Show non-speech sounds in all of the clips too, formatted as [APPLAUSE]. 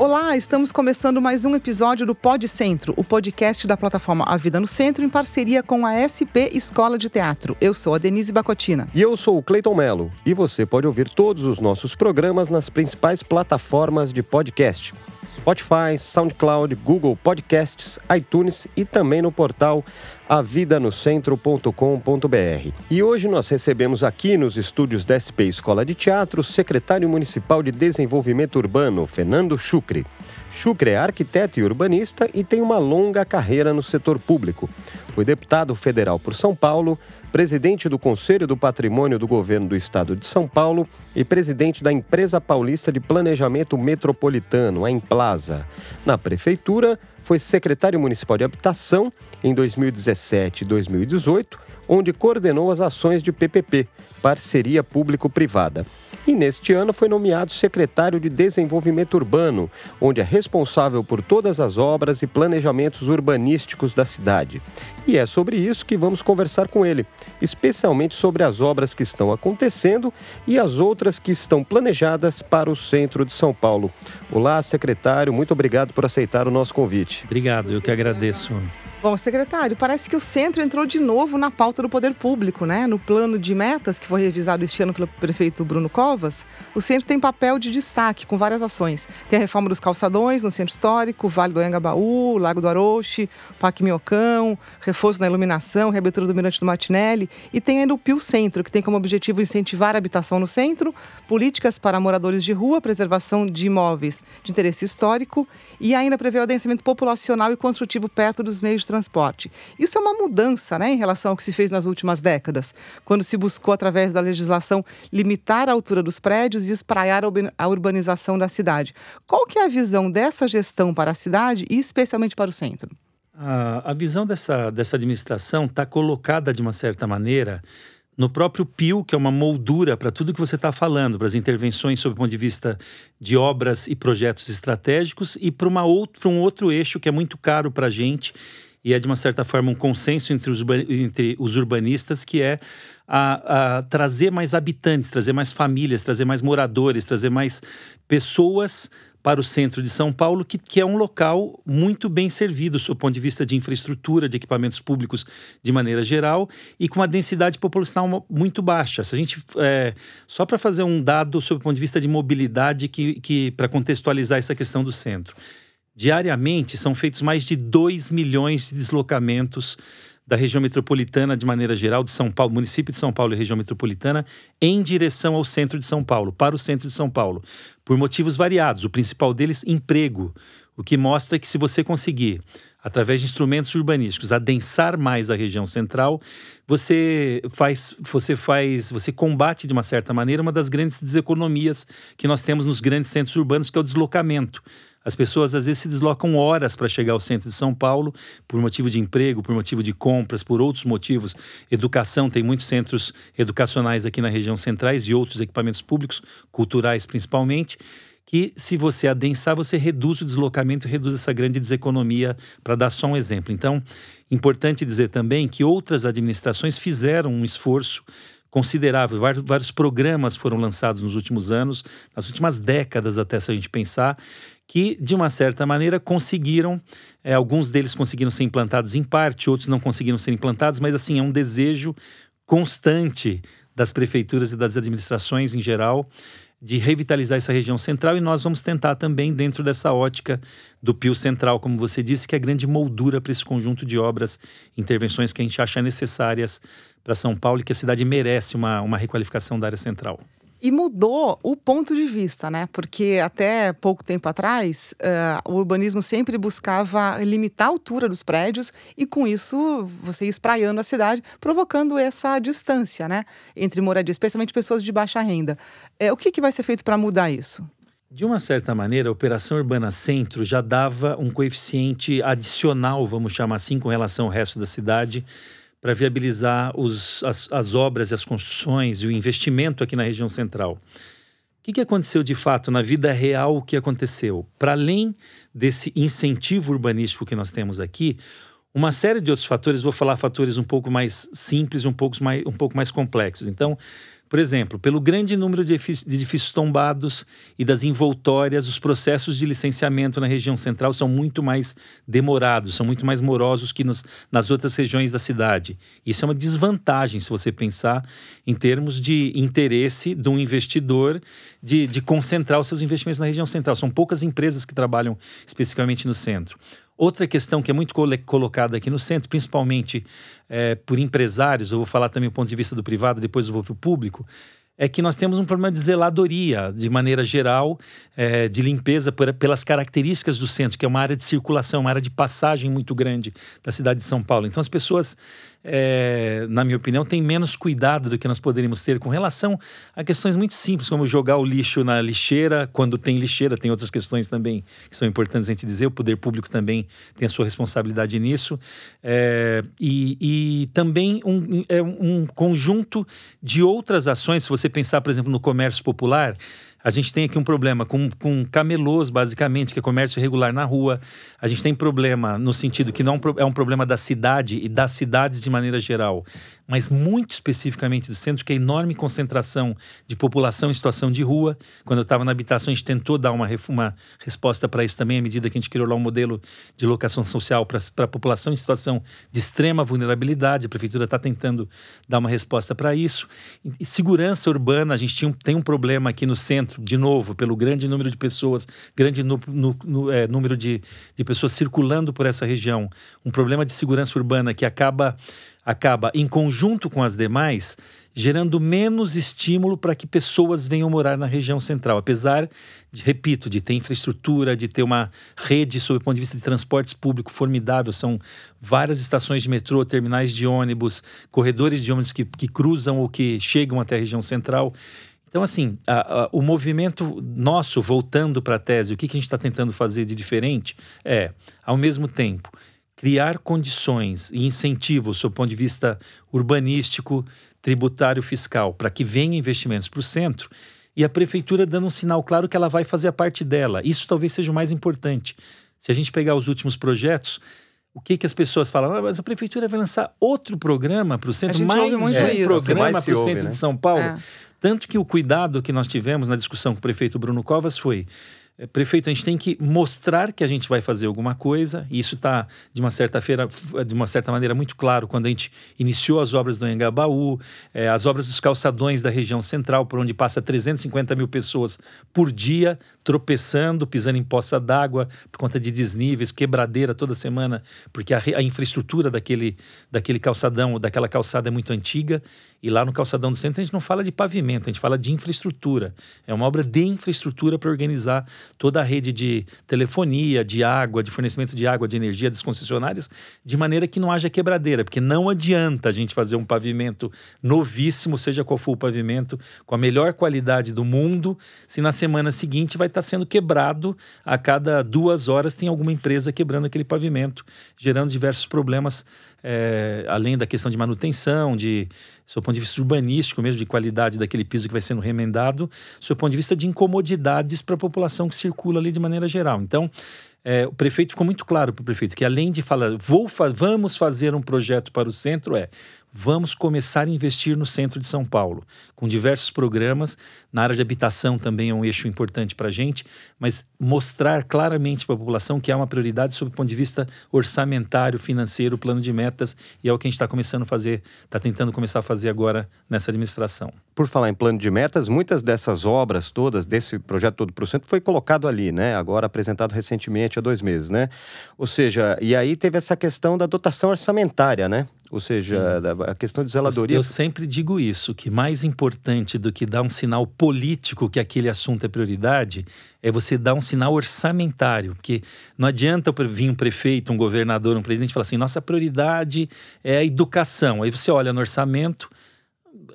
Olá, estamos começando mais um episódio do Pod Centro, o podcast da plataforma A Vida no Centro, em parceria com a SP Escola de Teatro. Eu sou a Denise Bacotina. E eu sou o Cleiton Melo. E você pode ouvir todos os nossos programas nas principais plataformas de podcast. Spotify, SoundCloud, Google Podcasts, iTunes e também no portal avidanocentro.com.br. E hoje nós recebemos aqui nos estúdios da SP Escola de Teatro o secretário municipal de Desenvolvimento Urbano, Fernando Chucre. Chucre é arquiteto e urbanista e tem uma longa carreira no setor público. Foi deputado federal por São Paulo, presidente do Conselho do Patrimônio do Governo do Estado de São Paulo e presidente da Empresa Paulista de Planejamento Metropolitano, a Emplaza. Na prefeitura, foi secretário municipal de habitação em 2017 e 2018, onde coordenou as ações de PPP, parceria público-privada e neste ano foi nomeado secretário de Desenvolvimento Urbano, onde é responsável por todas as obras e planejamentos urbanísticos da cidade. E é sobre isso que vamos conversar com ele, especialmente sobre as obras que estão acontecendo e as outras que estão planejadas para o centro de São Paulo. Olá, secretário, muito obrigado por aceitar o nosso convite. Obrigado, eu que agradeço. Bom, secretário, parece que o centro entrou de novo na pauta do poder público, né? No plano de metas que foi revisado este ano pelo prefeito Bruno Covas, o centro tem papel de destaque com várias ações. Tem a reforma dos calçadões no centro histórico, Vale do Anhangabaú, Lago do Aroche, Parque Miocão, reforço na iluminação, reabertura do Mirante do Martinelli e tem ainda o Pio Centro, que tem como objetivo incentivar a habitação no centro, políticas para moradores de rua, preservação de imóveis de interesse histórico e ainda prevê o adensamento populacional e construtivo perto dos meios transporte. Isso é uma mudança né, em relação ao que se fez nas últimas décadas, quando se buscou, através da legislação, limitar a altura dos prédios e espraiar a urbanização da cidade. Qual que é a visão dessa gestão para a cidade e especialmente para o centro? A, a visão dessa, dessa administração está colocada de uma certa maneira no próprio PIO, que é uma moldura para tudo que você está falando, para as intervenções sob o ponto de vista de obras e projetos estratégicos e para um outro eixo que é muito caro para a gente e é de uma certa forma um consenso entre os, entre os urbanistas que é a, a, trazer mais habitantes, trazer mais famílias, trazer mais moradores, trazer mais pessoas para o centro de São Paulo, que, que é um local muito bem servido, do ponto de vista de infraestrutura, de equipamentos públicos de maneira geral, e com uma densidade populacional muito baixa. Se a gente, é, só para fazer um dado sob o ponto de vista de mobilidade, que, que para contextualizar essa questão do centro. Diariamente são feitos mais de 2 milhões de deslocamentos da região metropolitana de maneira geral, de São Paulo, município de São Paulo e região metropolitana, em direção ao centro de São Paulo, para o centro de São Paulo, por motivos variados. O principal deles, emprego, o que mostra que se você conseguir, através de instrumentos urbanísticos, adensar mais a região central, você faz, você faz, você combate de uma certa maneira uma das grandes deseconomias que nós temos nos grandes centros urbanos, que é o deslocamento. As pessoas às vezes se deslocam horas para chegar ao centro de São Paulo por motivo de emprego, por motivo de compras, por outros motivos. Educação, tem muitos centros educacionais aqui na região centrais e outros equipamentos públicos, culturais principalmente, que se você adensar, você reduz o deslocamento reduz essa grande deseconomia, para dar só um exemplo. Então, importante dizer também que outras administrações fizeram um esforço considerável. Vários, vários, programas foram lançados nos últimos anos, nas últimas décadas, até se a gente pensar, que, de uma certa maneira, conseguiram, é, alguns deles conseguiram ser implantados em parte, outros não conseguiram ser implantados, mas assim, é um desejo constante das prefeituras e das administrações em geral de revitalizar essa região central e nós vamos tentar também dentro dessa ótica do Pio Central, como você disse, que é a grande moldura para esse conjunto de obras, intervenções que a gente acha necessárias para São Paulo e que a cidade merece uma, uma requalificação da área central. E mudou o ponto de vista, né? Porque até pouco tempo atrás, uh, o urbanismo sempre buscava limitar a altura dos prédios e, com isso, você ia espraiando a cidade, provocando essa distância, né? Entre moradia, especialmente pessoas de baixa renda. É, o que, que vai ser feito para mudar isso? De uma certa maneira, a Operação Urbana Centro já dava um coeficiente adicional, vamos chamar assim, com relação ao resto da cidade para viabilizar os, as, as, obras e as construções e o investimento aqui na região central. O que, que aconteceu de fato na vida real? O que aconteceu? Para além desse incentivo urbanístico que nós temos aqui, uma série de outros fatores, vou falar fatores um pouco mais simples, um pouco mais, um pouco mais complexos. Então, Por exemplo, pelo grande número de edifícios tombados e das envoltórias, os processos de licenciamento na região central são muito mais demorados, são muito mais morosos que nos, nas outras regiões da cidade. Isso é uma desvantagem se você pensar em termos de interesse de um investidor de, de concentrar os seus investimentos na região central. São poucas empresas que trabalham especificamente no centro. Outra questão que é muito colocada aqui no centro, principalmente é, por empresários, eu vou falar também do ponto de vista do privado, depois eu vou para o público, é que nós temos um problema de zeladoria, de maneira geral, é, de limpeza por, pelas características do centro, que é uma área de circulação, uma área de passagem muito grande da cidade de São Paulo. Então, as pessoas, é, na minha opinião, têm menos cuidado do que nós poderíamos ter com relação a questões muito simples, como jogar o lixo na lixeira, quando tem lixeira, tem outras questões também que são importantes a gente dizer, o poder público também tem a sua responsabilidade nisso. É, e, e, também um, é, um conjunto de outras ações, se você pensar, por exemplo, no comércio popular, a gente tem aqui um problema com, com camelôs, basicamente, que é comércio irregular na rua. A gente tem problema no sentido que não é um problema da cidade e das cidades de maneira geral, mas muito especificamente do centro, que é a enorme concentração de população em situação de rua. Quando eu estava na habitação, a gente tentou dar uma, uma resposta para isso também, à medida que a gente criou lá um modelo de locação social para a população em situação de extrema vulnerabilidade. A prefeitura está tentando dar uma resposta para isso. E segurança urbana, a gente tinha, tem um problema aqui no centro de novo, pelo grande número de pessoas, grande é, número de, de pessoas circulando por essa região, um problema de segurança urbana que acaba, acaba em conjunto com as demais, gerando menos estímulo para que pessoas venham morar na região central. Apesar, de, repito, de ter infraestrutura, de ter uma rede, sob o ponto de vista de transportes público, formidável. São várias estações de metrô, terminais de ônibus, corredores de ônibus que, que cruzam ou que chegam até a região central. Então, assim, a, a, o movimento nosso, voltando para a tese, o que, que a gente está tentando fazer de diferente é, ao mesmo tempo, criar condições e incentivos, sob o ponto de vista urbanístico, tributário, fiscal, para que venham investimentos para o centro e a prefeitura dando um sinal claro que ela vai fazer a parte dela. Isso talvez seja o mais importante. Se a gente pegar os últimos projetos, o que, que as pessoas falam? Ah, mas a prefeitura vai lançar outro programa para o centro, mais um é, programa para o centro né? de São Paulo. É. Tanto que o cuidado que nós tivemos na discussão com o prefeito Bruno Covas foi prefeito, a gente tem que mostrar que a gente vai fazer alguma coisa, e isso está, de uma certa feira, de uma certa maneira, muito claro quando a gente iniciou as obras do Engabaú, é, as obras dos calçadões da região central, por onde passa 350 mil pessoas por dia, tropeçando, pisando em poça d'água, por conta de desníveis, quebradeira toda semana, porque a, a infraestrutura daquele, daquele calçadão, daquela calçada é muito antiga, e lá no calçadão do centro a gente não fala de pavimento, a gente fala de infraestrutura. É uma obra de infraestrutura para organizar toda a rede de telefonia, de água, de fornecimento de água, de energia das concessionárias, de maneira que não haja quebradeira, porque não adianta a gente fazer um pavimento novíssimo, seja qual for o pavimento, com a melhor qualidade do mundo, se na semana seguinte vai estar sendo quebrado a cada duas horas tem alguma empresa quebrando aquele pavimento, gerando diversos problemas é, além da questão de manutenção, de do ponto de vista urbanístico mesmo, de qualidade daquele piso que vai sendo remendado, do ponto de vista de incomodidades para a população que circula ali de maneira geral. Então, é, o prefeito ficou muito claro para o prefeito que além de falar, vou fa vamos fazer um projeto para o centro, é vamos começar a investir no centro de São Paulo, com diversos programas. Na área de habitação também é um eixo importante para a gente, mas mostrar claramente para a população que há uma prioridade sob o ponto de vista orçamentário, financeiro, plano de metas, e é o que a gente está começando a fazer, está tentando começar a fazer agora nessa administração. Por falar em plano de metas, muitas dessas obras todas, desse projeto todo para o centro, foi colocado ali, né? Agora apresentado recentemente há dois meses, né? Ou seja, e aí teve essa questão da dotação orçamentária, né? Ou seja, a questão de zeladoria. Eu, eu sempre digo isso, que mais importante do que dar um sinal político que aquele assunto é prioridade, é você dar um sinal orçamentário. Porque não adianta vir um prefeito, um governador, um presidente e falar assim: nossa prioridade é a educação. Aí você olha no orçamento,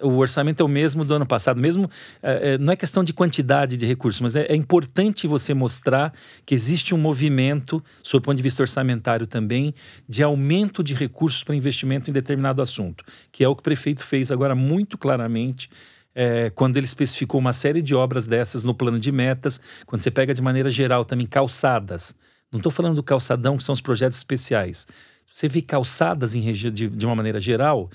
o orçamento é o mesmo do ano passado, mesmo é, é, não é questão de quantidade de recursos, mas é, é, importante você mostrar que existe um movimento, sob o ponto de vista orçamentário também, de aumento de recursos para investimento em determinado assunto, que é o que o prefeito fez agora muito claramente. É, quando ele especificou uma série de obras dessas no plano de metas, quando você pega de maneira geral também calçadas, não estou falando do calçadão, que são os projetos especiais. Você vê calçadas em de, de uma maneira geral,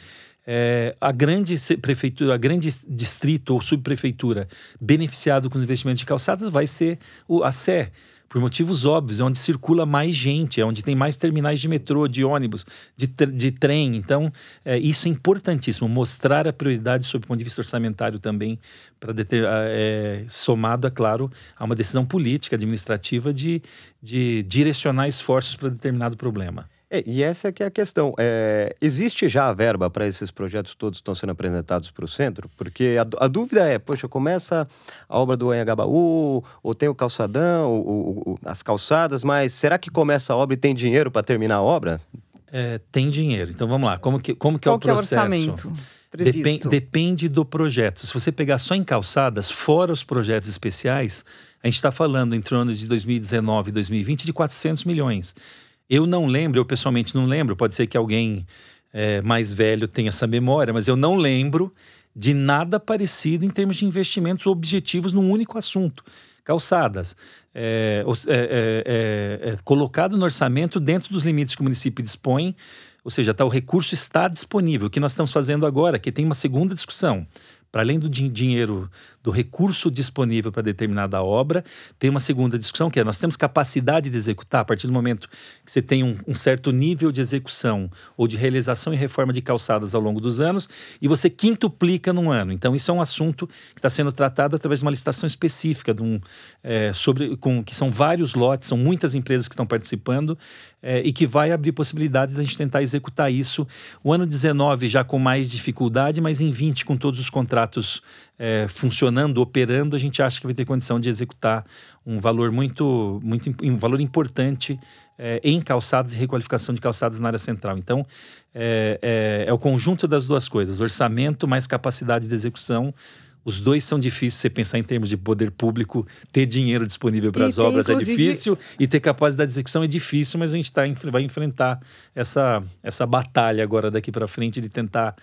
é, a grande prefeitura, a grande distrito ou subprefeitura beneficiado com os investimentos de calçadas vai ser o, a Sé por motivos óbvios, é onde circula mais gente, é onde tem mais terminais de metrô, de ônibus, de, de trem. Então, é, isso é importantíssimo, mostrar a prioridade sob o ponto de vista orçamentário também, para é, somado, é claro, a uma decisão política, administrativa de, de direcionar esforços para determinado problema. É, e essa é que é a questão. É, existe já a verba para esses projetos todos que estão sendo apresentados para o centro? Porque a, a, dúvida é, poxa, começa a obra do Anhangabaú, ou tem o calçadão, o, o, as calçadas, mas será que começa a obra e tem dinheiro para terminar a obra? É, tem dinheiro. Então vamos lá. Como que, como que é o processo? Qual é o orçamento? Depende, depende do projeto. Se você pegar só em calçadas, fora os projetos especiais, a gente está falando entre o ano de 2019 e 2020 de 400 milhões. Eu não lembro, eu pessoalmente não lembro, pode ser que alguém é, mais velho tenha essa memória, mas eu não lembro de nada parecido em termos de investimentos objetivos num único assunto. Calçadas, é, é, é, é, é colocado no orçamento dentro dos limites que o município dispõe, ou seja, tá, o recurso está disponível. O que nós estamos fazendo agora, que tem uma segunda discussão, para além do dinheiro do recurso disponível para determinada obra, tem uma segunda discussão que é nós temos capacidade de executar a partir do momento que você tem um, um, certo nível de execução ou de realização e reforma de calçadas ao longo dos anos e você quintuplica num ano. Então isso é um assunto que está sendo tratado através de uma licitação específica de um, é, sobre com que são vários lotes, são muitas empresas que estão participando é, e que vai abrir possibilidade de a gente tentar executar isso. O ano 19 já com mais dificuldade, mas em 20 com todos os contratos é, funcionando, operando, a gente acha que vai ter condição de executar um valor muito, muito um valor importante é, em calçados e requalificação de calçados na área central. Então, é, é, é, o conjunto das duas coisas: orçamento mais capacidade de execução. Os dois são difíceis. Você pensar em termos de poder público, ter dinheiro disponível para as obras é inclusive... é difícil e ter capacidade de execução é difícil, mas a gente tá, vai enfrentar essa, essa batalha agora daqui para frente de tentar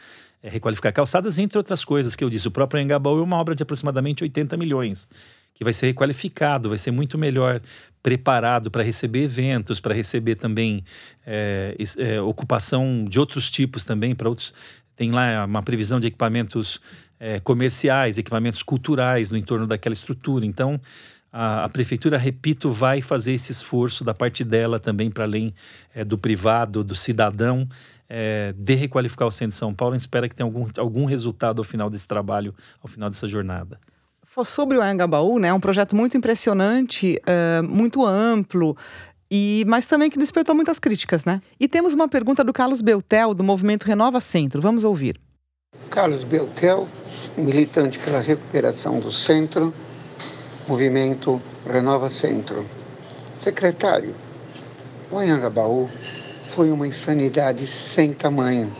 requalificar calçadas, entre outras coisas que eu disse. O próprio Engabaú é uma obra de aproximadamente 80 milhões, que vai ser requalificado, vai ser muito melhor preparado para receber eventos, para receber também é, é, ocupação de outros tipos também, para outros. Tem lá uma previsão de equipamentos é, comerciais, equipamentos culturais no entorno daquela estrutura. Então, a, a, prefeitura, repito, vai fazer esse esforço da parte dela também, para além é, do privado, do cidadão, é, de requalificar o centro de São Paulo. A gente espera que tenha algum, algum resultado ao final desse trabalho, ao final dessa jornada. Sobre o Anhangabaú, né, é um projeto muito impressionante, é, muito amplo, e, mas também que despertou muitas críticas, né? E temos uma pergunta do Carlos Beltel, do movimento Renova Centro. Vamos ouvir. Carlos Beltel, militante pela recuperação do centro, movimento Renova Centro. Secretário, o Anhangabaú foi uma insanidade sem tamanho.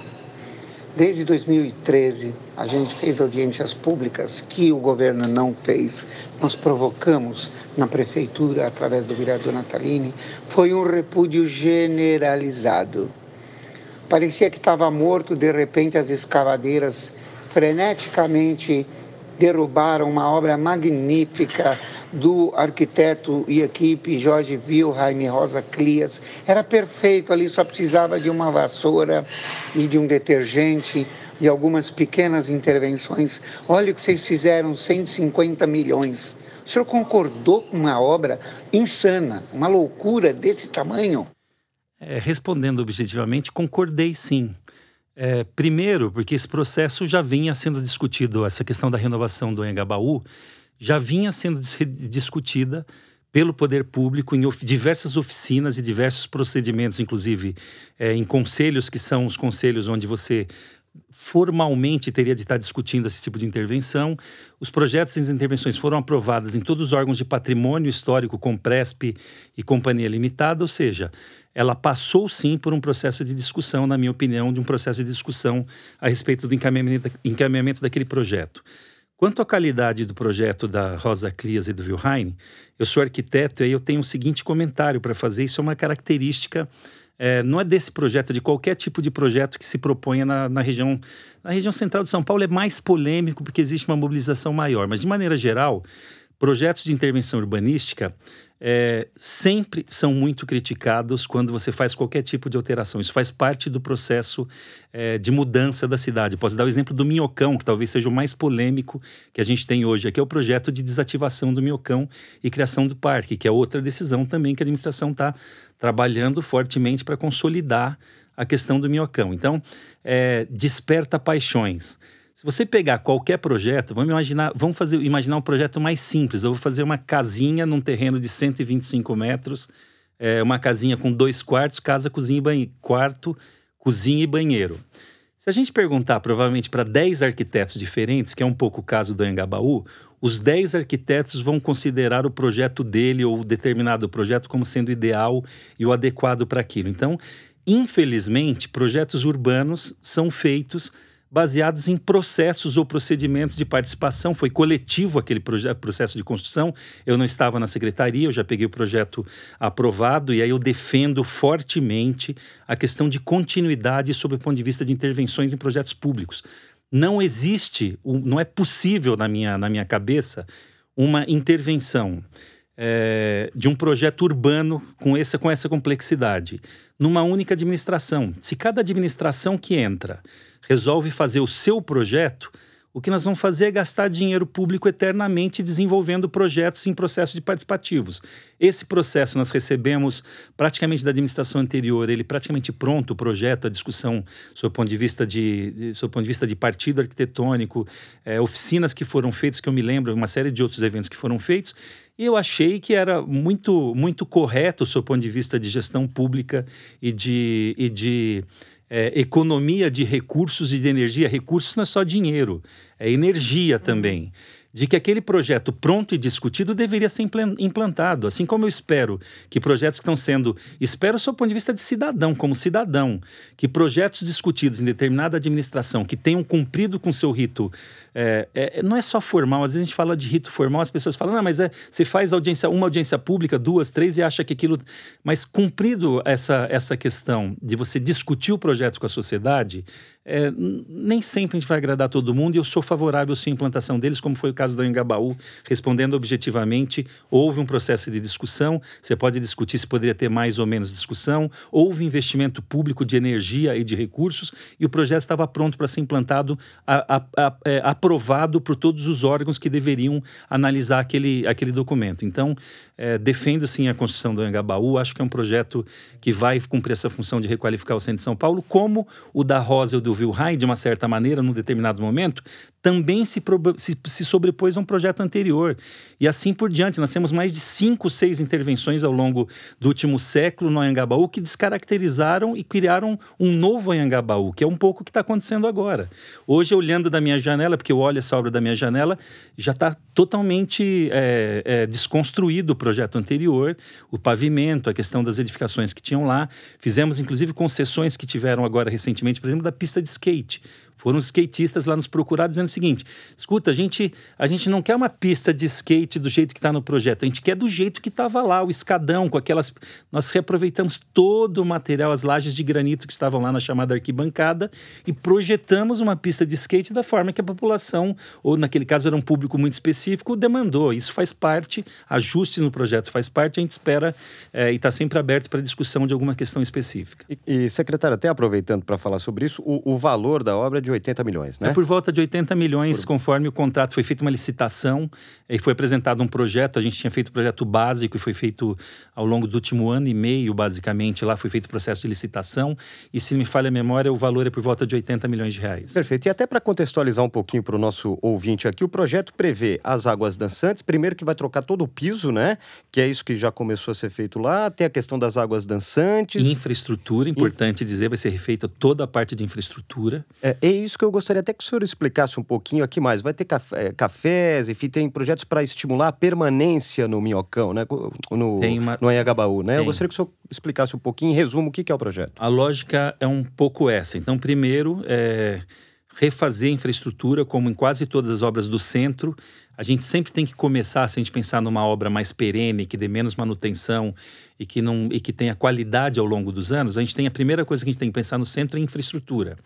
Desde 2013, a gente fez audiências públicas que o governo não fez. Nós provocamos na prefeitura, através do vereador Natalini. Foi um repúdio generalizado. Parecia que estava morto, de repente as escavadeiras freneticamente derrubaram uma obra magnífica do arquiteto e equipe Jorge Wilhelm Rosa Clias. Era perfeito ali, só precisava de uma vassoura e de um detergente e algumas pequenas intervenções. Olha o que vocês fizeram, 150 milhões. O senhor concordou com uma obra insana, uma loucura desse tamanho? É, respondendo objetivamente, concordei sim. É, primeiro, porque esse processo já vinha sendo discutido, essa questão da renovação do Engabaú já vinha sendo discutida pelo poder público em of diversas oficinas e diversos procedimentos, inclusive é, em conselhos que são os conselhos onde você formalmente teria de estar discutindo esse tipo de intervenção. Os projetos e as intervenções foram aprovados em todos os órgãos de patrimônio histórico, com Presp e Companhia Limitada, ou seja, ela passou sim por um processo de discussão, na minha opinião, de um processo de discussão a respeito do encaminhamento, encaminhamento daquele projeto. Quanto à qualidade do projeto da Rosa Clias e do Wilhelm, eu sou arquiteto e eu tenho o seguinte comentário para fazer. Isso é uma característica, é, não é desse projeto, é de qualquer tipo de projeto que se proponha na, na, região. Na região central de São Paulo é mais polêmico porque existe uma mobilização maior, mas de maneira geral, projetos de intervenção urbanística é, sempre são muito criticados quando você faz qualquer tipo de alteração. Isso faz parte do processo é, de mudança da cidade. Posso dar o exemplo do Minhocão, que talvez seja o mais polêmico que a gente tem hoje, que é o projeto de desativação do Minhocão e criação do parque, que é outra decisão também que a administração está trabalhando fortemente para consolidar a questão do Minhocão. Então, é, desperta paixões. Se você pegar qualquer projeto, vamos imaginar, vamos fazer, imaginar um projeto mais simples. Eu vou fazer uma casinha num terreno de 125 metros, é, uma casinha com dois quartos, casa, cozinha e banheiro, quarto, cozinha e banheiro. Se a gente perguntar provavelmente para 10 arquitetos diferentes, que é um pouco o caso do Angabaú, os 10 arquitetos vão considerar o projeto dele ou determinado projeto como sendo ideal e o adequado para aquilo. Então, infelizmente, projetos urbanos são feitos baseados em processos ou procedimentos de participação. Foi coletivo aquele processo de construção. Eu não estava na secretaria, eu já peguei o projeto aprovado e aí eu defendo fortemente a questão de continuidade sob o ponto de vista de intervenções em projetos públicos. Não existe, não é possível na minha, na minha cabeça uma intervenção é, de um projeto urbano com essa, com essa complexidade numa única administração. Se cada administração que entra resolve fazer o seu projeto, o que nós vamos fazer é gastar dinheiro público eternamente desenvolvendo projetos em processos de participativos. Esse processo nós recebemos praticamente da administração anterior, ele praticamente pronto, o projeto, a discussão sob ponto de vista de, sob o ponto de, vista de partido arquitetônico, é, oficinas que foram feitas, que eu me lembro, uma série de outros eventos que foram feitos, e eu achei que era muito, muito correto sob ponto de vista de gestão pública e de, e de é, economia de recursos e de energia. Recursos não é só dinheiro, é energia também de que aquele projeto pronto e discutido deveria ser implantado. Assim como eu espero que projetos que estão sendo. Espero, do ponto de vista de cidadão, como cidadão, que projetos discutidos em determinada administração que tenham cumprido com seu rito. É, é, não é só formal, às vezes a gente fala de rito formal, as pessoas falam, não, mas é, você faz audiência, uma audiência pública, duas, três, e acha que aquilo. Mas cumprido essa, essa questão de você discutir o projeto com a sociedade, é, nem sempre a gente vai agradar todo mundo e eu sou favorável sim à implantação deles, como foi o caso do Engabaú, respondendo objetivamente, houve um processo de discussão, você pode discutir se poderia ter mais ou menos discussão, houve investimento público de energia e de recursos e o projeto estava pronto para ser implantado, a, a, a, é, aprovado por todos os órgãos que deveriam analisar aquele, aquele documento. Então, é, defendo sim a construção do Engabaú, acho que é um projeto que vai cumprir essa função de requalificar o centro de São Paulo, como o da Rosa e o do Wilhelm, de uma certa maneira, num determinado momento, também se, se, se, sobrepôs a um projeto anterior. E assim por diante. Nós temos mais de cinco, seis intervenções ao longo do último século no Anhangabaú que descaracterizaram e criaram um novo Anhangabaú, que é um pouco o que está acontecendo agora. Hoje, olhando da minha janela, porque eu olho essa obra da minha janela, já está totalmente é, é, desconstruído o projeto anterior, o pavimento, a questão das edificações que tinham lá. Fizemos, inclusive, concessões que tiveram agora recentemente, por exemplo, da pista de skate. Foram os skatistas lá nos procurar dizendo o seguinte: escuta, a gente, a gente não quer uma pista de skate do jeito que está no projeto, a gente quer do jeito que estava lá, o escadão, com aquelas. Nós reaproveitamos todo o material, as lajes de granito que estavam lá na chamada arquibancada e projetamos uma pista de skate da forma que a população, ou naquele caso era um público muito específico, demandou. Isso faz parte, ajuste no projeto faz parte, a gente espera é, e está sempre aberto para discussão de alguma questão específica. E, e secretário, até aproveitando para falar sobre isso, o, o valor da obra é de 80 milhões, né? É por volta de 80 milhões, por... conforme o contrato. Foi feita uma licitação e foi apresentado um projeto. A gente tinha feito o projeto básico e foi feito ao longo do último ano e meio, basicamente. Lá foi feito o processo de licitação. E se me falha a memória, o valor é por volta de 80 milhões de reais. Perfeito. E até para contextualizar um pouquinho para o nosso ouvinte aqui, o projeto prevê as águas dançantes. Primeiro que vai trocar todo o piso, né? Que é isso que já começou a ser feito lá. Tem a questão das águas dançantes. Infraestrutura, importante dizer, vai ser refeita toda a parte de infraestrutura. É, é isso que eu gostaria até que o senhor explicasse um pouquinho aqui mais. Vai ter café, cafés, enfim, tem projetos para estimular a permanência no Minhocão, né? No, tem uma... no Anhangabaú, né? Tem. Eu gostaria que o senhor explicasse um pouquinho, em resumo, o que é o projeto. A lógica é um pouco essa. Então, primeiro, é refazer a infraestrutura, como em quase todas as obras do centro. A gente sempre tem que começar, se a gente pensar numa obra mais perene, que dê menos manutenção e que, não, e que tenha qualidade ao longo dos anos, a gente tem a primeira coisa que a gente tem que pensar no centro é infraestrutura.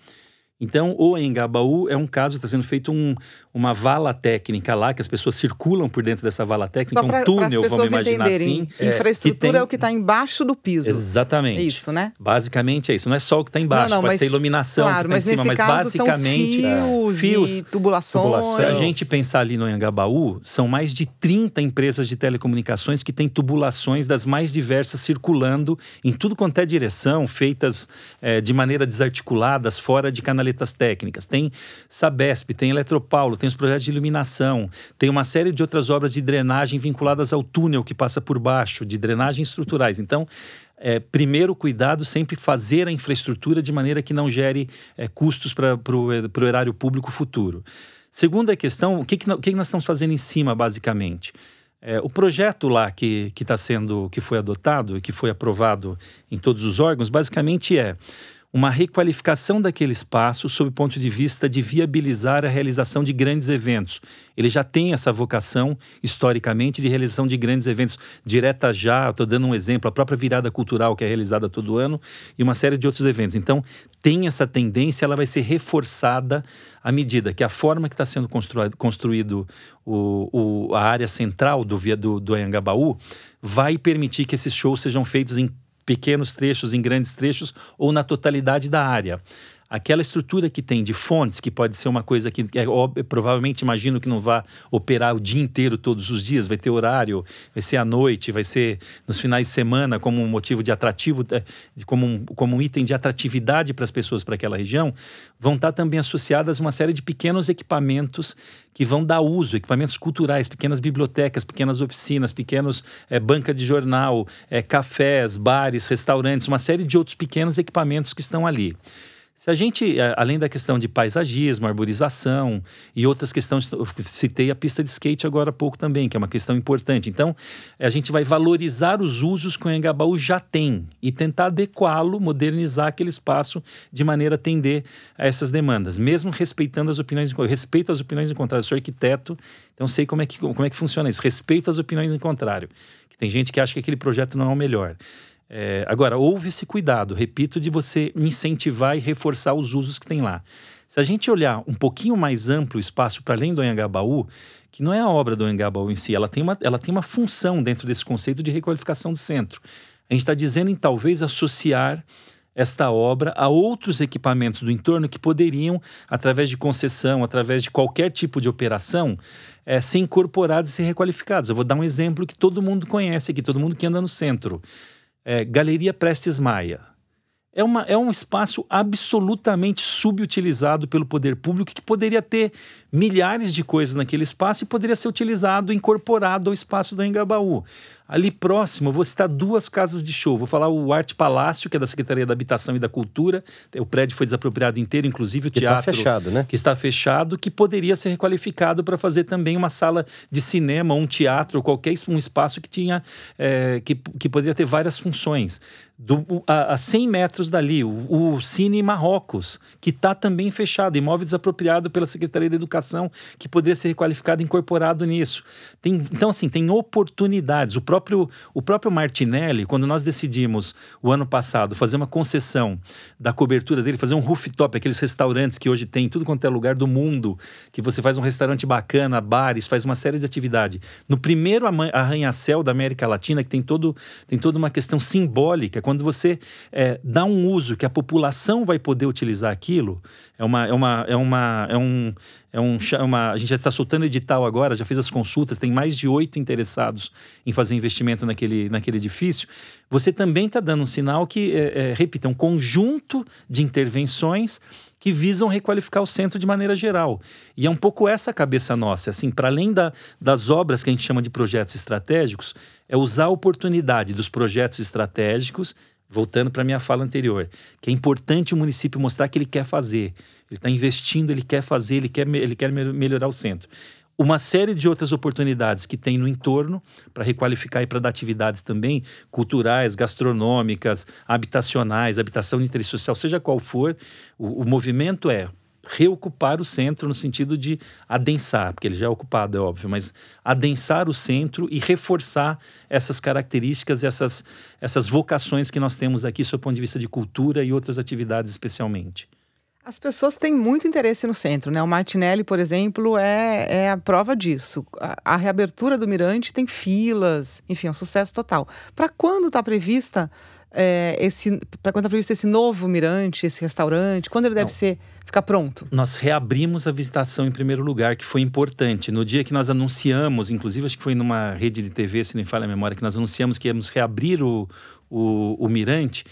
Então, o Engabaú é um caso que está sendo feito um, uma vala técnica lá, que as pessoas circulam por dentro dessa vala técnica, pra, um túnel, vamos imaginar assim. Infraestrutura é, tem... é o que está embaixo do piso. Exatamente. É isso, né? Basicamente é isso. Não é só o que está embaixo, não, não, pode mas, ser iluminação claro, que está em cima, mas basicamente. São fios, fios e tubulações. Se a gente pensar ali no Engabaú, são mais de 30 empresas de telecomunicações que têm tubulações das mais diversas circulando em tudo quanto é direção, feitas é, de maneira desarticuladas, fora de técnicas. Tem Sabesp, tem Eletropaulo, tem os projetos de iluminação, tem uma série de outras obras de drenagem vinculadas ao túnel que passa por baixo, de drenagem estruturais. Então, é, primeiro cuidado sempre fazer a infraestrutura de maneira que não gere é, custos para o erário público futuro. Segunda questão, o que, que, o que, que nós estamos fazendo em cima, basicamente? É, o projeto lá que está sendo, que foi adotado e que foi aprovado em todos os órgãos, basicamente é uma requalificação daquele espaço sob o ponto de vista de viabilizar a realização de grandes eventos. Ele já tem essa vocação, historicamente, de realização de grandes eventos. Direta já, estou dando um exemplo, a própria virada cultural que é realizada todo ano e uma série de outros eventos. Então, tem essa tendência, ela vai ser reforçada à medida que a forma que está sendo construído, construído o, o, a área central do, do, do Anhangabaú vai permitir que esses shows sejam feitos em pequenos trechos, em grandes trechos ou na totalidade da área aquela estrutura que tem de fontes, que pode ser uma coisa que é, provavelmente imagino que não vá operar o dia inteiro todos os dias, vai ter horário, vai ser à noite, vai ser nos finais de semana como um motivo de atrativo, é, como um, como um item de atratividade para as pessoas para aquela região, vão estar também associadas uma série de pequenos equipamentos que vão dar uso, equipamentos culturais, pequenas bibliotecas, pequenas oficinas, pequenos é, banca de jornal, é, cafés, bares, restaurantes, uma série de outros pequenos equipamentos que estão ali. Se a gente, é, além da questão de paisagismo, arborização e outras questões, citei a pista de skate agora há pouco também, que é uma questão importante. Então, a gente vai valorizar os usos que o Engabaú já tem e tentar adequá-lo, modernizar aquele espaço de maneira a atender a essas demandas, mesmo respeitando as opiniões. Respeito as opiniões em contrário, eu sou arquiteto, então sei como é que, como é que funciona isso. Respeito as opiniões em contrário. Que tem gente que acha que aquele projeto não é o melhor. É, agora, houve esse cuidado, repito, de você incentivar e reforçar os usos que tem lá. Se a gente olhar um pouquinho mais amplo o espaço para além do Anhangabaú, que não é a obra do Anhangabaú em si, ela tem, uma, ela tem uma função dentro desse conceito de requalificação do centro. A gente está dizendo em talvez associar esta obra a outros equipamentos do entorno que poderiam, através de concessão, através de qualquer tipo de operação, é, ser incorporados e ser requalificados. Eu vou dar um exemplo que todo mundo conhece aqui, todo mundo que anda no centro é, Galeria Prestes Maia. É, uma, é um espaço absolutamente subutilizado pelo poder público que poderia ter milhares de coisas naquele espaço e poderia ser utilizado, incorporado ao espaço do Engabaú. Ali próximo, eu vou citar duas casas de show. Vou falar o Arte Palácio, que é da Secretaria da Habitação e da Cultura. O prédio foi desapropriado inteiro, inclusive o que tá teatro. Está fechado, né? Que está fechado, que poderia ser requalificado para fazer também uma sala de cinema, um teatro, qualquer um espaço que tinha. É, que, que poderia ter várias funções. Do, a, a 100 metros dali, o, o Cine Marrocos, que está também fechado, imóvel desapropriado pela Secretaria da Educação, que poderia ser requalificado e incorporado nisso. Tem, então, assim, tem oportunidades. O próprio próprio, o próprio Martinelli, quando nós decidimos o ano passado fazer uma concessão da cobertura dele, fazer um rooftop, aqueles restaurantes que hoje tem em tudo quanto é lugar do mundo, que você faz um restaurante bacana, bares, faz uma série de atividade. No primeiro arranha-céu da América Latina, que tem, todo, tem toda uma questão simbólica, quando você é, dá um uso que a população vai poder utilizar aquilo, é uma, é uma, é uma, é um, é um, uma, a gente já está soltando edital agora, já fez as consultas, tem mais de oito interessados em fazer investimento naquele, naquele edifício. Você também está dando um sinal que, é, é, repita, um conjunto de intervenções que visam requalificar o centro de maneira geral. E é um pouco essa a cabeça nossa, assim, para além da, das obras que a gente chama de projetos estratégicos, é usar a oportunidade dos projetos estratégicos voltando para a minha fala anterior, que é importante o município mostrar que ele quer fazer, ele está investindo, ele quer fazer, ele quer, ele quer melhorar o centro. Uma série de outras oportunidades que tem no entorno para requalificar e para dar atividades também culturais, gastronômicas, habitacionais, habitação intersocial, seja qual for, o, o movimento é reocupar o centro no sentido de adensar, porque ele já é ocupado, é óbvio, mas adensar o centro e reforçar essas características, essas, essas vocações que nós temos aqui, sob o ponto de vista de cultura e outras atividades especialmente. As pessoas têm muito interesse no centro, né? O Martinelli, por exemplo, é, é a prova disso. A, a reabertura do Mirante tem filas, enfim, é um sucesso total. Para quando está prevista é, esse, para quando está previsto esse novo Mirante, esse restaurante? Quando ele deve Não. ser ficar pronto? Nós reabrimos a visitação em primeiro lugar, que foi importante. No dia que nós anunciamos, inclusive acho que foi numa rede de TV, se não me falha a memória, que nós anunciamos que íamos reabrir o, o, o Mirante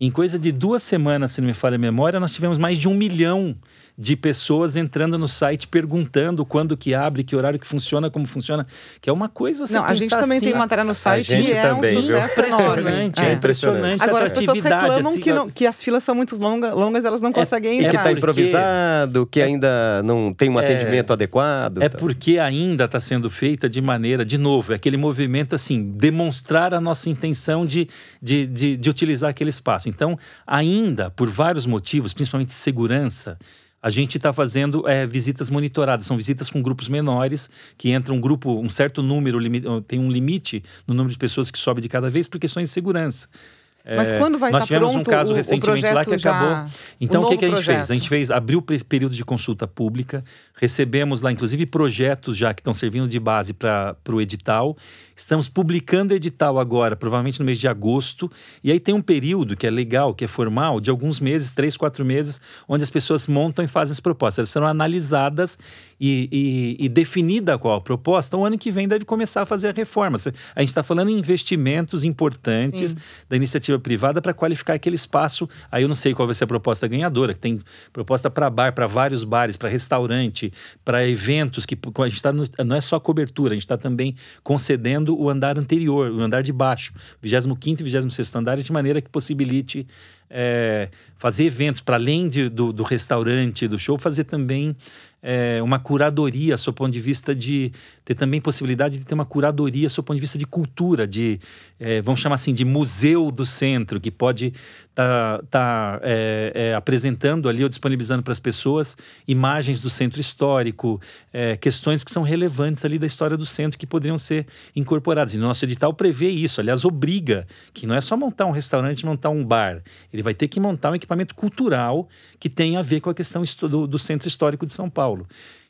em coisa de duas semanas, se não me falha a memória, nós tivemos mais de um milhão de pessoas entrando no site perguntando quando que abre, que horário que funciona, como funciona, que é uma coisa Não, a gente também assim, tem matéria no site e é também, um sucesso impressionante, é, é impressionante. Agora as pessoas reclamam assim, que, não, que as filas são muito longas, longas elas não é, conseguem entrar. E que está improvisado, que ainda não tem um é. atendimento adequado. É porque ainda está sendo feita de maneira, de novo, é aquele movimento assim, demonstrar a nossa intenção de, de, de, de utilizar aquele espaço. Então, ainda, por vários motivos, principalmente segurança, a gente está fazendo é, visitas monitoradas. São visitas com grupos menores, que entra um grupo, um certo número, tem um limite no número de pessoas que sobe de cada vez por questões de segurança. Mas é, quando vai Nós estar tivemos pronto um caso o, recentemente o lá que já... acabou. Então, o, o que, que, a gente projeto. fez? A gente fez, abriu o período de consulta pública, recebemos lá, inclusive, projetos já que estão servindo de base para o edital. Estamos publicando o edital agora, provavelmente no mês de agosto. E aí tem um período que é legal, que é formal, de alguns meses, três, quatro meses, onde as pessoas montam e fazem as propostas. Elas serão analisadas e, e, e definida qual a proposta. O ano que vem deve começar a fazer a reforma. A gente está falando em investimentos importantes Sim. da iniciativa privada para qualificar aquele espaço. Aí eu não sei qual vai ser a proposta ganhadora, que tem proposta para bar, para vários bares, para restaurante, para eventos, que a gente está não é só cobertura, a gente está também concedendo o andar anterior, o andar de baixo, 25 e 26 andares, de maneira que possibilite é, fazer eventos para além de, do, do restaurante, do show, fazer também é, uma curadoria, sob ponto de vista de ter também possibilidade de ter uma curadoria, sob ponto de vista de cultura, de é, vamos chamar assim de museu do centro, que pode estar tá, tá, é, é, apresentando ali ou disponibilizando para as pessoas imagens do centro histórico, é, questões que são relevantes ali da história do centro que poderiam ser incorporadas. E no nosso edital prevê isso, aliás, obriga que não é só montar um restaurante, montar um bar, ele vai ter que montar um equipamento cultural que tenha a ver com a questão do, do centro histórico de São Paulo.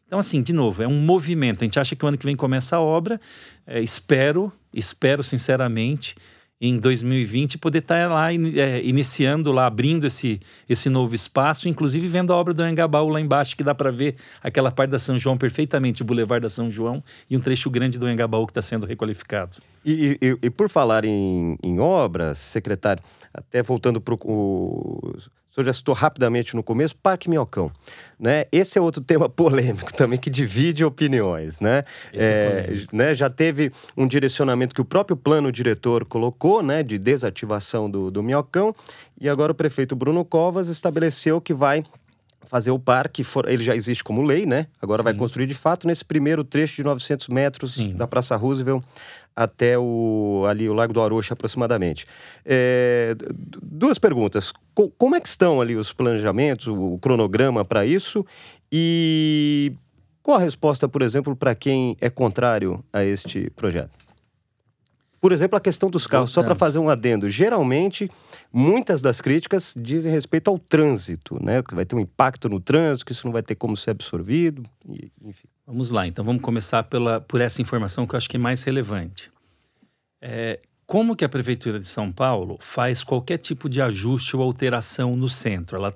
Então, assim, de novo, é um movimento. A gente acha que o ano que vem começa a obra. É, espero, espero sinceramente, em 2020 poder estar tá lá é, iniciando lá, abrindo esse, esse novo espaço, inclusive vendo a obra do Angabaú lá embaixo, que dá para ver aquela parte da São João perfeitamente, o Boulevard da São João e um trecho grande do Angabaú que está sendo requalificado. E, e, e, por falar em, em obras, secretário, até voltando para o senhor já citou rapidamente no começo, Parque Minhocão. Né? Esse é outro [LAUGHS] tema polêmico também, que divide opiniões. Né? É, é né? Já teve um direcionamento que o próprio plano diretor colocou, né, de desativação do, do Minhocão, e agora o prefeito Bruno Covas estabeleceu que vai fazer o parque, for, ele já existe como lei, né? Agora Sim. vai construir de fato nesse primeiro trecho de 900 metros Sim. da Praça Roosevelt até o, ali o Lago do Arocha aproximadamente. É, duas perguntas. Co como é que estão ali os planejamentos, o cronograma para isso? E qual a resposta, por exemplo, para quem é contrário a este projeto? Por exemplo, a questão dos carros, só para fazer um adendo. Geralmente, muitas das críticas dizem respeito ao trânsito, né? Que vai ter um impacto no trânsito, que isso não vai ter como ser absorvido, enfim. Vamos lá, então vamos começar pela, por essa informação que eu acho que é mais relevante. É, como que a Prefeitura de São Paulo faz qualquer tipo de ajuste ou alteração no centro? Ela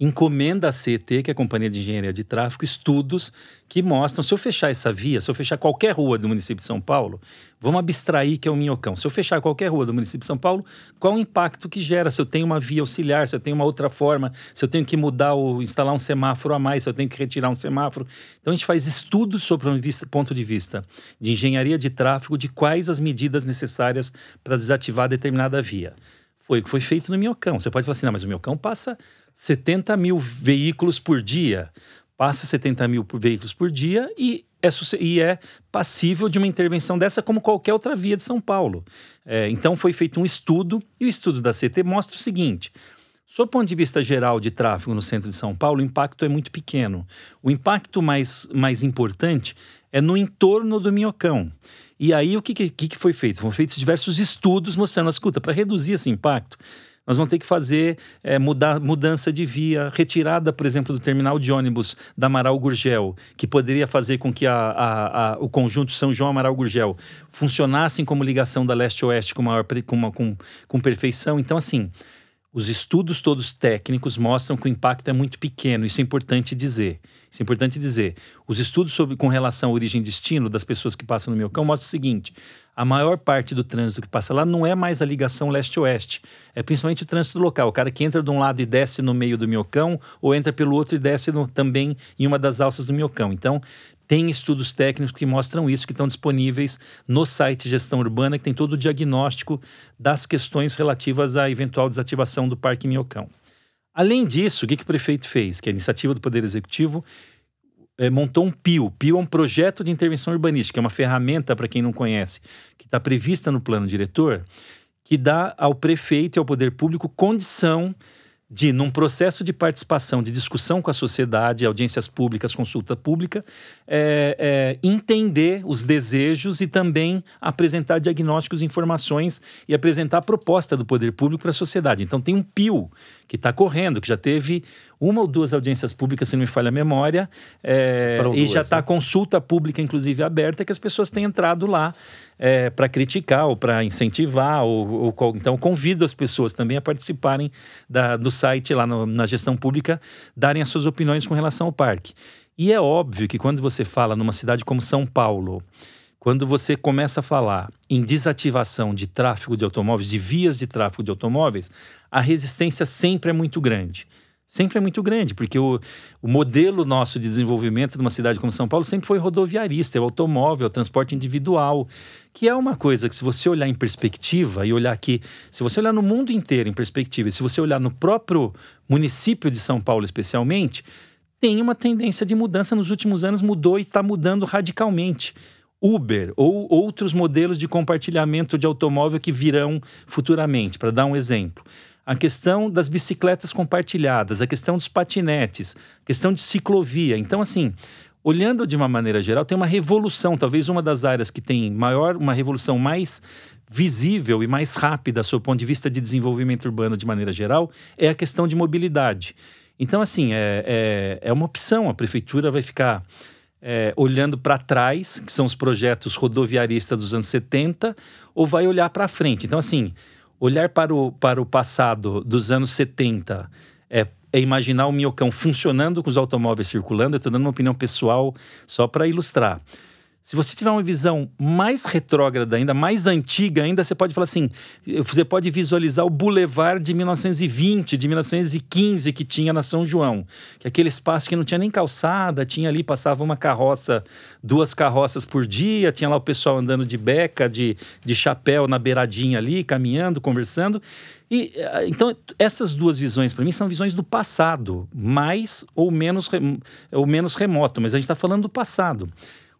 encomenda à CET, que é a Companhia de Engenharia de Tráfego, estudos que mostram, se eu fechar essa via, se eu fechar qualquer rua do município de São Paulo, vamos abstrair que é o Minhocão. Se eu fechar qualquer rua do município de São Paulo, qual o impacto que gera? Se eu tenho uma via auxiliar, se eu tenho uma outra forma, se eu tenho que mudar ou instalar um semáforo a mais, se eu tenho que retirar um semáforo. Então a gente faz estudos sobre um ponto de vista de engenharia de tráfego de quais as medidas necessárias para desativar determinada via. Foi o que foi feito no Minhocão. Você pode falar assim, não, mas o Minhocão passa 70 mil veículos por dia. Passa 70 mil veículos por dia e é, e é passível de uma intervenção dessa como qualquer outra via de São Paulo. É, então foi feito um estudo e o estudo da CT mostra o seguinte: Sob ponto de vista geral de tráfego no centro de São Paulo, o impacto é muito pequeno. O impacto mais, mais importante é no entorno do Minhocão. E aí o que, que, que foi feito? Foram feitos diversos estudos mostrando, escuta, para reduzir esse impacto, Nós vamos ter que fazer é, mudar, mudança de via, retirada, por exemplo, do terminal de ônibus da Amaral Gurgel, que poderia fazer com que a, a, a, o conjunto São João Amaral Gurgel funcionassem como ligação da leste-oeste com, maior, com, com, com perfeição. Então, assim, os estudos todos técnicos mostram que o impacto é muito pequeno, isso é importante dizer. Isso é importante dizer. Os estudos sobre, com relação à origem e destino das pessoas que passam no Miocão mostram o seguinte: a maior parte do trânsito que passa lá não é mais a ligação leste-oeste, é principalmente o trânsito local. O cara que entra de um lado e desce no meio do Miocão, ou entra pelo outro e desce no, também em uma das alças do Miocão. Então, tem estudos técnicos que mostram isso, que estão disponíveis no site Gestão Urbana, que tem todo o diagnóstico das questões relativas à eventual desativação do Parque Miocão. Além disso, o que, que o prefeito fez? Que a iniciativa do Poder Executivo é, montou um PIO. PIO é um projeto de intervenção urbanística, é uma ferramenta, para quem não conhece, que está prevista no plano diretor, que dá ao prefeito e ao poder público condição de, num processo de participação, de discussão com a sociedade, audiências públicas, consulta pública, é, é, entender os desejos e também apresentar diagnósticos, informações e apresentar a proposta do poder público para a sociedade. Então, tem um PIO que está correndo, que já teve uma ou duas audiências públicas, se não me falha a memória, é, e duas, já está né? consulta pública, inclusive, aberta, que as pessoas têm entrado lá é, para criticar ou para incentivar. Ou, ou, então, convido as pessoas também a participarem da, do site lá no, na gestão pública, darem as suas opiniões com relação ao parque. E é óbvio que quando você fala numa cidade como São Paulo, quando você começa a falar em desativação de tráfego de automóveis, de vias de tráfego de automóveis, a resistência sempre é muito grande sempre é muito grande, porque o, o modelo nosso de desenvolvimento de uma cidade como São Paulo sempre foi rodoviarista, é o automóvel, é o transporte individual, que é uma coisa que se você olhar em perspectiva e olhar aqui, se você olhar no mundo inteiro em perspectiva, e se você olhar no próprio município de São Paulo especialmente, tem uma tendência de mudança nos últimos anos, mudou e está mudando radicalmente. Uber ou outros modelos de compartilhamento de automóvel que virão futuramente, para dar um exemplo a questão das bicicletas compartilhadas, a questão dos patinetes, a questão de ciclovia. Então, assim, olhando de uma maneira geral, tem uma revolução, talvez uma das áreas que tem maior, uma revolução mais visível e mais rápida, sob o ponto de vista de desenvolvimento urbano de maneira geral, é a questão de mobilidade. Então, assim, é, é, é uma opção, a prefeitura vai ficar. É, olhando para trás, que são os projetos rodoviaristas dos anos 70, ou vai olhar para frente. Então, assim, olhar para o, para o passado dos anos 70 é, é imaginar o Miocão funcionando com os automóveis circulando. Eu estou dando uma opinião pessoal só para ilustrar. Se você tiver uma visão mais retrógrada ainda, mais antiga ainda, você pode falar assim: você pode visualizar o Boulevard de 1920, de 1915 que tinha na São João. Que é aquele espaço que não tinha nem calçada, tinha ali, passava uma carroça, duas carroças por dia, tinha lá o pessoal andando de beca, de, de chapéu na beiradinha ali, caminhando, conversando. E eh, então essas duas visões para mim são visões do passado, mais ou menos ou menos remoto, mas a gente está falando do passado.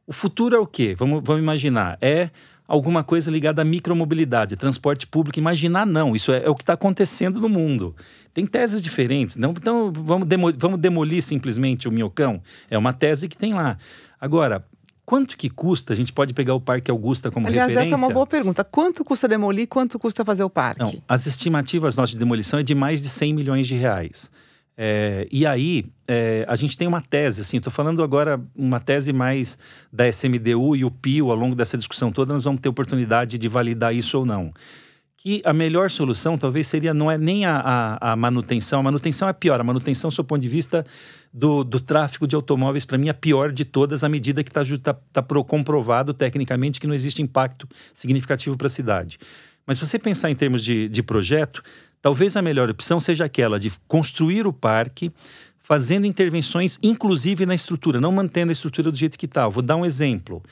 O futuro é o quê? Vamos, vamos imaginar. É alguma coisa ligada à micromobilidade, transporte público. Imaginar, não. Isso é, é o que está acontecendo no mundo. Tem teses diferentes. Não, então, vamos, demo, vamos demolir simplesmente o Miocão? É uma tese que tem lá. Agora, quanto que custa? A gente pode pegar o Parque Augusta como Aliás, referência. essa é uma boa pergunta. Quanto custa demolir quanto custa fazer o parque? Não, as estimativas nossas de demolição é de mais de 100 milhões de reais. É, e aí, é, a gente tem uma tese, assim, estou falando agora uma tese mais da SMDU e o PIO, ao longo dessa discussão toda, nós vamos ter oportunidade de validar isso ou não. Que a melhor solução talvez seria, não é nem a, a, a manutenção, a manutenção é pior, a manutenção, do ponto de vista do, do tráfego de automóveis, para mim, é a pior de todas, à medida que está tá, tá comprovado tecnicamente que não existe impacto significativo para a cidade. Mas se você pensar em termos de, de projeto, Talvez a melhor opção seja aquela de construir o parque fazendo intervenções, inclusive na estrutura, não mantendo a estrutura do jeito que está. Vou dar um exemplo.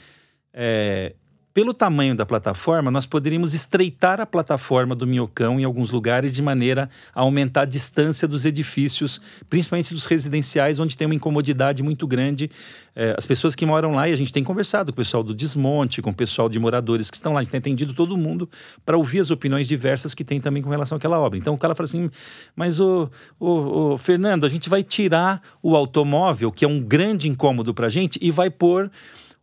É, pelo tamanho da plataforma, nós poderíamos estreitar a plataforma do Minhocão em alguns lugares de maneira a aumentar a distância dos edifícios, principalmente dos residenciais, onde tem uma incomodidade muito grande. É, as pessoas que moram lá, e a gente tem conversado com o pessoal do desmonte, com o pessoal de moradores que estão lá, a gente tem atendido todo mundo para ouvir as opiniões diversas que tem também com relação àquela obra. Então o cara fala assim: mas o, o, Fernando, a gente vai tirar o automóvel, que é um grande incômodo para a gente, e vai pôr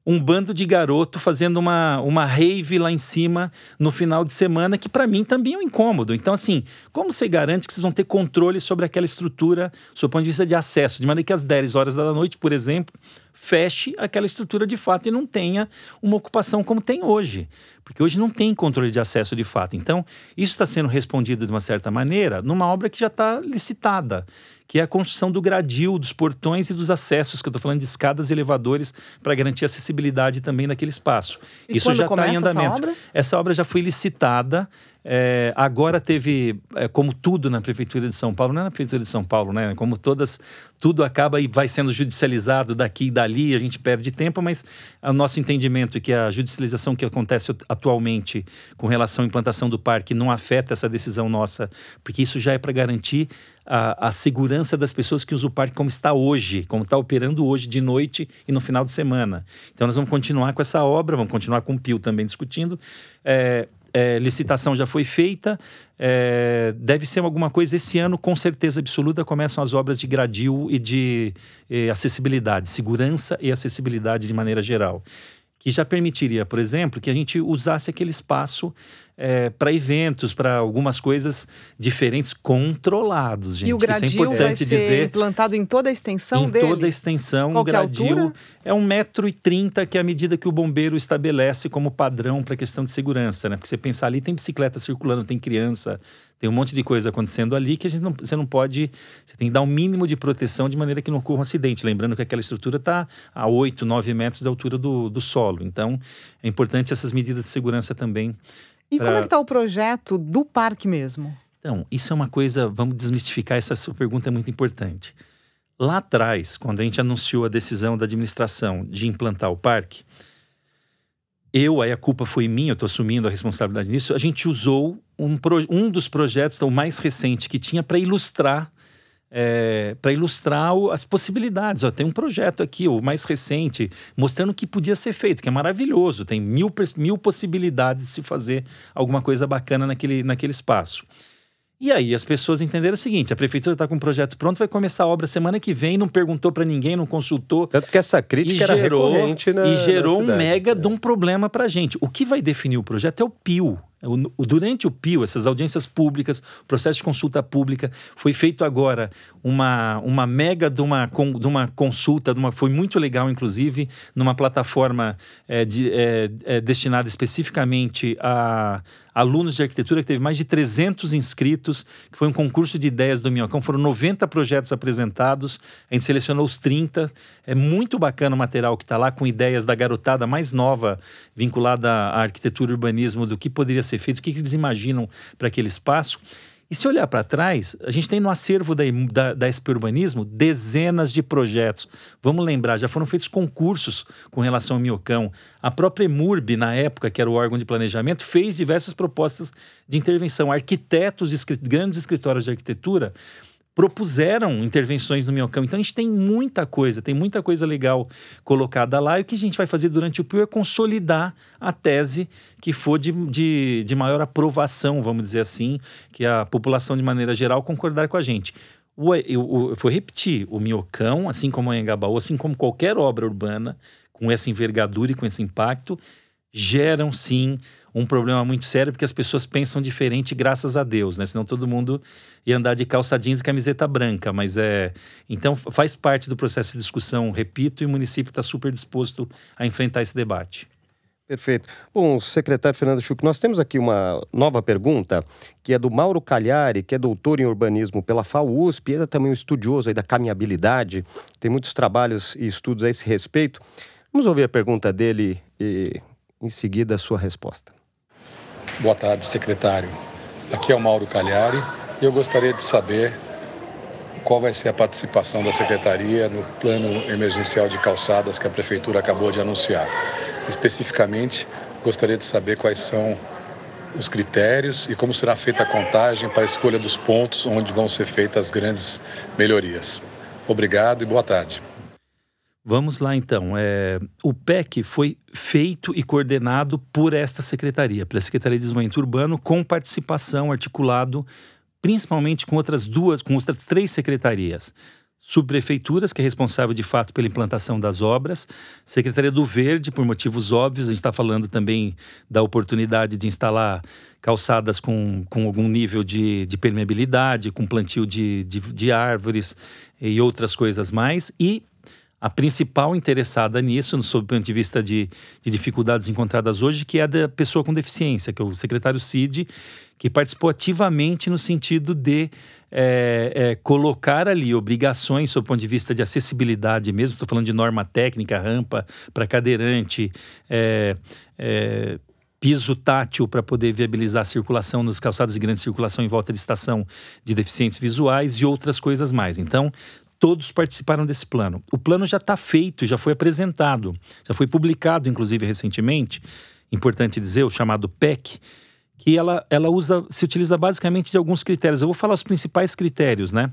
um bando de garoto fazendo uma, uma rave lá em cima no final de semana, que para mim também é um incômodo. Então, assim, como você garante que vocês vão ter controle sobre aquela estrutura, do ponto de vista de acesso? De maneira que às 10 horas da noite, por exemplo, feche aquela estrutura de fato e não tenha uma ocupação como tem hoje. Porque hoje não tem controle de acesso de fato. Então, isso está sendo respondido de uma certa maneira numa obra que já está licitada que é a construção do gradil, dos portões e dos acessos, que eu estou falando de escadas e elevadores, para garantir acessibilidade também naquele espaço. E Isso já está em andamento. Essa obra? essa obra já foi licitada. É, agora teve, é, como tudo na Prefeitura de São Paulo, não é na Prefeitura de São Paulo, né? Como todas, tudo acaba e vai sendo judicializado daqui e dali, a gente perde tempo, mas o nosso entendimento é que a judicialização que acontece atualmente com relação à implantação do parque não afeta essa decisão nossa, porque isso já é para garantir a, a, segurança das pessoas que usam o parque como está hoje, como está operando hoje de noite e no final de semana. Então nós vamos continuar com essa obra, vamos continuar com o Pio também discutindo. É, é, licitação já foi feita, é, deve ser alguma coisa esse ano, com certeza absoluta, começam as obras de gradil e de acessibilidade, segurança e acessibilidade de maneira geral. Que já permitiria, por exemplo, que a gente usasse aquele espaço é, para eventos, para algumas coisas diferentes, controlados, gente. E o gradil Isso é importante vai ser dizer. implantado em toda a extensão em dele? Em toda a extensão, Qual o gradil altura? é 1,30m, que é a medida que o bombeiro estabelece como padrão para a questão de segurança, né? Porque você pensar ali, tem bicicleta circulando, tem criança, tem um monte de coisa acontecendo ali que a gente não, você não pode. Você tem que dar um mínimo de proteção de maneira que não ocorra um acidente. Lembrando que aquela estrutura está a 8, 9 metros da altura do, do solo. Então, é importante essas medidas de segurança também e pra... como é que está o projeto do parque mesmo? Então, isso é uma coisa, vamos desmistificar, essa sua pergunta é muito importante. Lá atrás, quando a gente anunciou a decisão da administração de implantar o parque, eu, aí a culpa foi minha, eu estou assumindo a responsabilidade nisso, a gente usou um, um dos projetos, o mais recente que tinha, para ilustrar é, para ilustrar o, as possibilidades. Ó, tem um projeto aqui, o mais recente, mostrando o que podia ser feito, que é maravilhoso. Tem mil, mil possibilidades de se fazer alguma coisa bacana naquele, naquele espaço. E aí as pessoas entenderam o seguinte: a prefeitura está com um projeto pronto, vai começar a obra semana que vem, não perguntou para ninguém, não consultou. Tanto que essa crítica era gerou, recorrente na E gerou na um mega é. de um problema para a gente. O que vai definir o projeto é o PIO, durante o PIO, essas audiências públicas, processo de consulta pública, foi feito agora uma, uma mega de uma, de uma consulta, de uma, foi muito legal, inclusive, numa plataforma é, de, é, é, destinada especificamente a alunos de arquitetura, que teve mais de 300 inscritos, que foi um concurso de ideias do Minhocão. Foram 90 projetos apresentados, a gente selecionou os 30. É muito bacana o material que está lá, com ideias da garotada mais nova, vinculada à arquitetura e urbanismo, do que poderia ser feito, o que, que eles imaginam para aquele espaço. E se olhar para trás, a gente tem no acervo da, da, da SP Urbanismo dezenas de projetos. Vamos lembrar, já foram feitos concursos com relação ao Miocão. A própria EMURB, na época, que era o órgão de planejamento, fez diversas propostas de intervenção. Arquitetos, grandes escritórios de arquitetura propuseram intervenções no Minhocão. Então a gente tem muita coisa, tem muita coisa legal colocada lá. E o que a gente vai fazer durante o PIO é consolidar a tese que for de, de, de maior aprovação, vamos dizer assim, que a população, de maneira geral, concordar com a gente. O, eu, eu, vou repetir, o Minhocão, assim como o Engabaú, assim como qualquer obra urbana, com essa envergadura e com esse impacto, geram sim um problema muito sério, porque as pessoas pensam diferente, graças a Deus, né? Senão todo mundo ia andar de calça jeans e camiseta branca. Mas é. Então faz parte do processo de discussão, repito, e o município está super disposto a enfrentar esse debate. Perfeito. Bom, secretário Fernando Schuch, nós temos aqui uma nova pergunta, que é do Mauro Calhari, que é doutor em urbanismo pela FAUSP, e é também um estudioso aí da caminhabilidade, tem muitos trabalhos e estudos a esse respeito. Vamos ouvir a pergunta dele e, em seguida, a sua resposta. Boa tarde, secretário. Aqui é o Mauro Calhari e eu gostaria de saber qual vai ser a participação da secretaria no plano emergencial de calçadas que a prefeitura acabou de anunciar. Especificamente, gostaria de saber quais são os critérios e como será feita a contagem para a escolha dos pontos onde vão ser feitas as grandes melhorias. Obrigado e boa tarde. Vamos lá então. É, o PEC foi feito e coordenado por esta secretaria, pela Secretaria de Desenvolvimento Urbano, com participação articulado principalmente com outras duas, com outras três secretarias. subprefeituras, que é responsável de fato pela implantação das obras, Secretaria do Verde, por motivos óbvios, a gente está falando também da oportunidade de instalar calçadas com, com algum nível de, de permeabilidade, com plantio de, de, de árvores e outras coisas mais, e a principal interessada nisso, sob o ponto de vista de, de, dificuldades encontradas hoje, que é a da pessoa com deficiência, que é o secretário Cid, que participou ativamente no sentido de é, é, colocar ali obrigações sob o ponto de vista de acessibilidade mesmo, estou falando de norma técnica, rampa para cadeirante, é, piso tátil para poder viabilizar a circulação nos calçados de grande circulação em volta de estação de deficientes visuais e outras coisas mais. Então, todos participaram desse plano. O plano já está feito, já foi apresentado, já foi publicado, inclusive, recentemente. Importante dizer, o chamado PEC, que ela, ela usa, se utiliza basicamente de alguns critérios. Eu vou falar os principais critérios, né?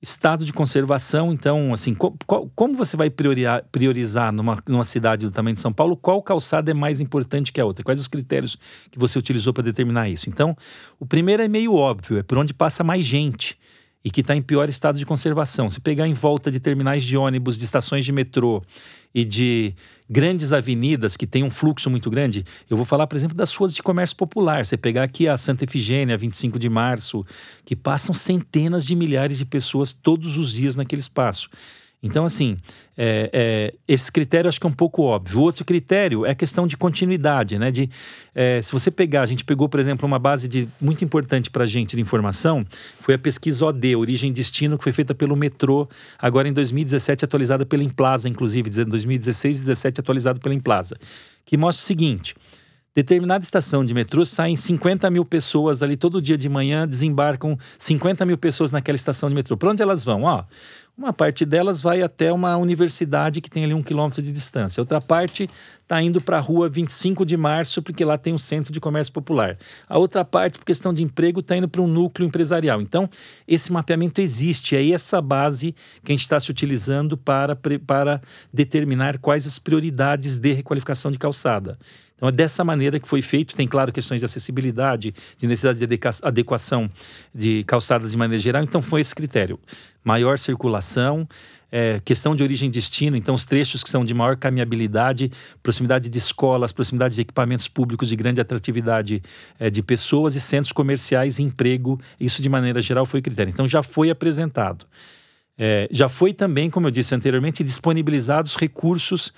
Estado de conservação, então, assim, qual, como você vai priorizar, priorizar numa, numa cidade do tamanho de São Paulo, qual calçada é mais importante que a outra? Quais os critérios que você utilizou para determinar isso? Então, o primeiro é meio óbvio, é por onde passa mais gente e que está em pior estado de conservação. Se pegar em volta de terminais de ônibus, de estações de metrô e de grandes avenidas que têm um fluxo muito grande, eu vou falar, por exemplo, das ruas de comércio popular. Você pegar aqui a Santa Efigênia, 25 de março, que passam centenas de milhares de pessoas todos os dias naquele espaço. Então, assim, é, é, esse critério acho que é um pouco óbvio. O outro critério é a questão de continuidade, né? De, é, se você pegar, a gente pegou, por exemplo, uma base de, muito importante para a gente de informação, foi a pesquisa OD, Origem e Destino, que foi feita pelo Metrô, agora em 2017, atualizada pela Implaza, inclusive, em 2016 e 2017, atualizada pela Implaza, que mostra o seguinte determinada estação de metrô saem 50 mil pessoas ali todo dia de manhã, desembarcam 50 mil pessoas naquela estação de metrô. Para onde elas vão? Ó, uma parte delas vai até uma universidade que tem ali um quilômetro de distância. Outra parte está indo para a rua 25 de março, porque lá tem um centro de comércio popular. A outra parte, por questão de emprego, está indo para um núcleo empresarial. Então, esse mapeamento existe. É essa base que a gente está se utilizando para, para determinar quais as prioridades de requalificação de calçada. Então é dessa maneira que foi feito. Tem, claro, questões de acessibilidade, de necessidade de adequação de calçadas de maneira geral. Então foi esse critério. Maior circulação, é, questão de origem e destino, então os trechos que são de maior caminhabilidade, proximidade de escolas, proximidade de equipamentos públicos de grande atratividade é, de pessoas e centros comerciais emprego, isso de maneira geral foi o critério. Então já foi apresentado. É, já foi também, como eu disse anteriormente, disponibilizados recursos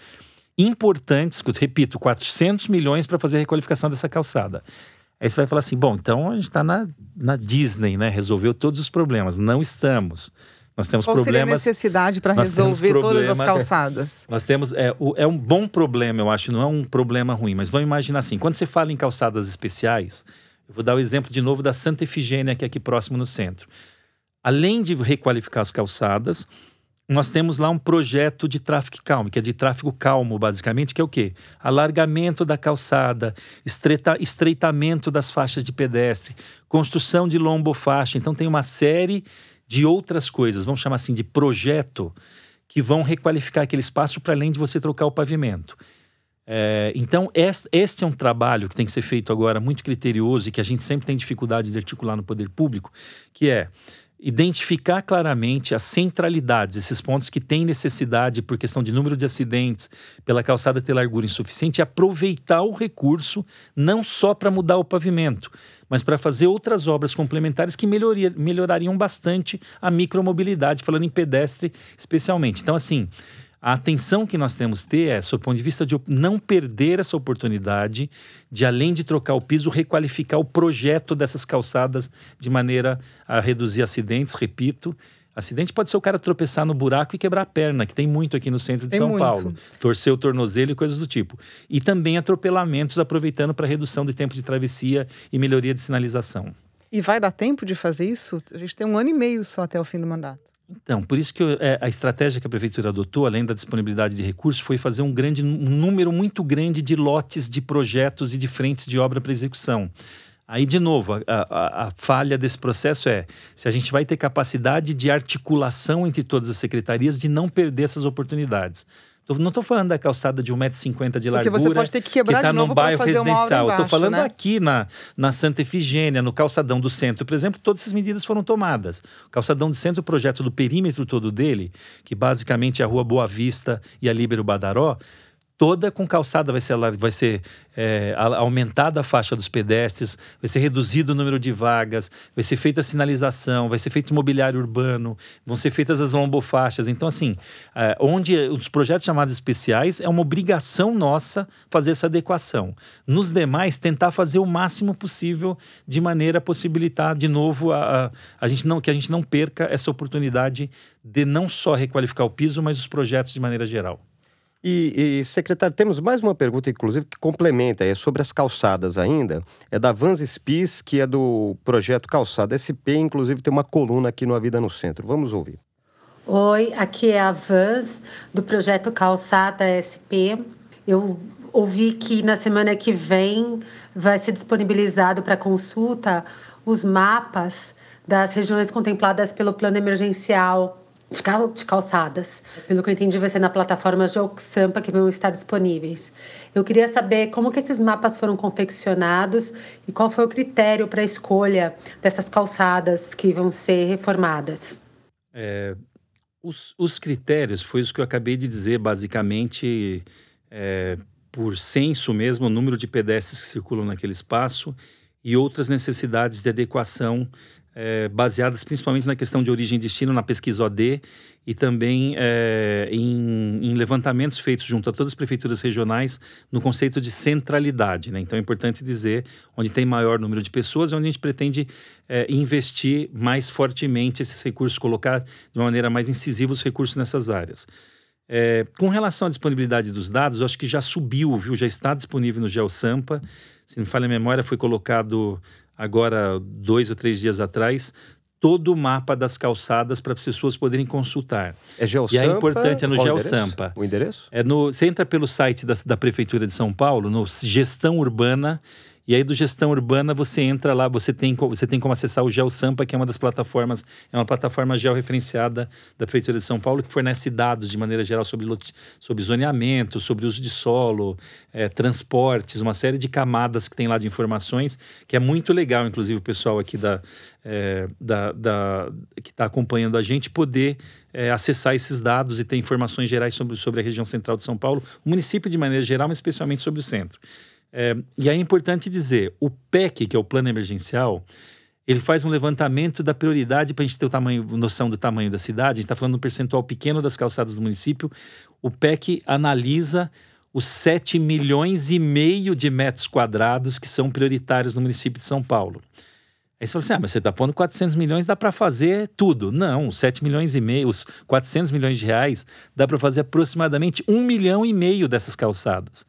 importantes, repito, 400 milhões para fazer a requalificação dessa calçada. Aí você vai falar assim: bom, então a gente está na, na Disney, né? Resolveu todos os problemas. Não estamos. Nós temos Qual problemas. Seria a necessidade para resolver todas as calçadas? Nós temos. É, o, é um bom problema, eu acho, não é um problema ruim, mas vamos imaginar assim: quando você fala em calçadas especiais, eu vou dar o exemplo de novo da Santa Efigênia, que é aqui próximo no centro. Além de requalificar as calçadas, nós temos lá um projeto de tráfego calmo, que é de tráfego calmo, basicamente, que é o quê? Alargamento da calçada, estreita, estreitamento das faixas de pedestre, construção de lombofaixa. Então, tem uma série de outras coisas, vamos chamar assim de projeto, que vão requalificar aquele espaço para além de você trocar o pavimento. É, então, este, é um trabalho que tem que ser feito agora muito criterioso e que a gente sempre tem dificuldade de articular no poder público, que é identificar claramente as centralidades, esses pontos que têm necessidade por questão de número de acidentes, pela calçada ter largura insuficiente, e aproveitar o recurso não só para mudar o pavimento, mas para fazer outras obras complementares que melhoria, melhorariam bastante a micromobilidade, falando em pedestre especialmente. Então, assim, a atenção que nós temos que ter é, sob o ponto de vista de não perder essa oportunidade de, além de trocar o piso, requalificar o projeto dessas calçadas de maneira a reduzir acidentes, repito. Acidente pode ser o cara tropeçar no buraco e quebrar a perna, que tem muito aqui no centro de tem São muito. Paulo. Torcer o tornozelo e coisas do tipo. E também atropelamentos, aproveitando para redução de tempo de travessia e melhoria de sinalização. E vai dar tempo de fazer isso? A gente tem um ano e meio só até o fim do mandato. Então, por isso que eu, é, a estratégia que a prefeitura adotou, além da disponibilidade de recursos, foi fazer um grande um número muito grande de lotes de projetos e de frentes de obra para execução. Aí, de novo, a, a, a, falha desse processo é se a gente vai ter capacidade de articulação entre todas as secretarias de não perder essas oportunidades. Não estou falando da calçada de 1,50m de largura. Porque você pode ter que quebrar que tá de novo num bairro residencial. Estou falando né? aqui na, na Santa Efigênia, no calçadão do centro, por exemplo, todas essas medidas foram tomadas. O calçadão do centro, o projeto do perímetro todo dele, que basicamente é a Rua Boa Vista e a Líbero Badaró, toda com calçada vai ser, vai ser é, aumentada a faixa dos pedestres, vai ser reduzido o número de vagas, vai ser feita a sinalização, vai ser feito mobiliário urbano, vão ser feitas as lombofaixas. Então, assim, é, onde os projetos chamados especiais é uma obrigação nossa fazer essa adequação. Nos demais, tentar fazer o máximo possível de maneira a possibilitar, de novo, a, a, a gente não, que a gente não perca essa oportunidade de não só requalificar o piso, mas os projetos de maneira geral. E, e, secretário, temos mais uma pergunta, inclusive, que complementa, é sobre as calçadas ainda. É da Vans Spis, que é do projeto Calçada SP, inclusive tem uma coluna aqui no A Vida no Centro. Vamos ouvir. Oi, aqui é a Vans, do projeto Calçada SP. Eu ouvi que na semana que vem vai ser disponibilizado para consulta os mapas das regiões contempladas pelo plano emergencial de, cal, de calçadas. Pelo que eu entendi, vai ser na plataforma GeoSampa que vão estar disponíveis. Eu queria saber como que esses mapas foram confeccionados e qual foi o critério para a escolha dessas calçadas que vão ser reformadas. É, os, os, critérios foi isso que eu acabei de dizer, basicamente, é, por censo mesmo, o número de pedestres que circulam naquele espaço e outras necessidades de adequação é, baseadas principalmente na questão de origem e destino, na pesquisa OD e também é, em, em, levantamentos feitos junto a todas as prefeituras regionais no conceito de centralidade. Né? Então é importante dizer onde tem maior número de pessoas, onde a gente pretende é, investir mais fortemente esses recursos, colocar de uma maneira mais incisiva os recursos nessas áreas. É, com relação à disponibilidade dos dados, eu acho que já subiu, viu? Já está disponível no GeoSampa. Se não me falha a memória, foi colocado agora dois ou três dias atrás, todo o mapa das calçadas para as pessoas poderem consultar. É GeoSampa? E é importante, é no GeoSampa. O endereço? É no, você entra pelo site da, da Prefeitura de São Paulo, no Gestão Urbana, e aí do gestão urbana você entra lá, você tem, você tem como acessar o GeoSampa, que é uma das plataformas, é uma plataforma georreferenciada da Prefeitura de São Paulo, que fornece dados de maneira geral sobre, sobre zoneamento, sobre uso de solo, é, transportes, uma série de camadas que tem lá de informações, que é muito legal, inclusive o pessoal aqui da, é, da, da que está acompanhando a gente poder é, acessar esses dados e ter informações gerais sobre, sobre a região central de São Paulo, o município de maneira geral, mas especialmente sobre o centro. É, e é importante dizer, o PEC, que é o Plano Emergencial, ele faz um levantamento da prioridade para a gente ter o tamanho, noção do tamanho da cidade. A gente está falando de um percentual pequeno das calçadas do município. O PEC analisa os 7 milhões e meio de metros quadrados que são prioritários no município de São Paulo. Aí você fala assim, ah, mas você está pondo 400 milhões, dá para fazer tudo. Não, os 7 milhões e meio, os 400 milhões de reais, dá para fazer aproximadamente 1 milhão e meio dessas calçadas.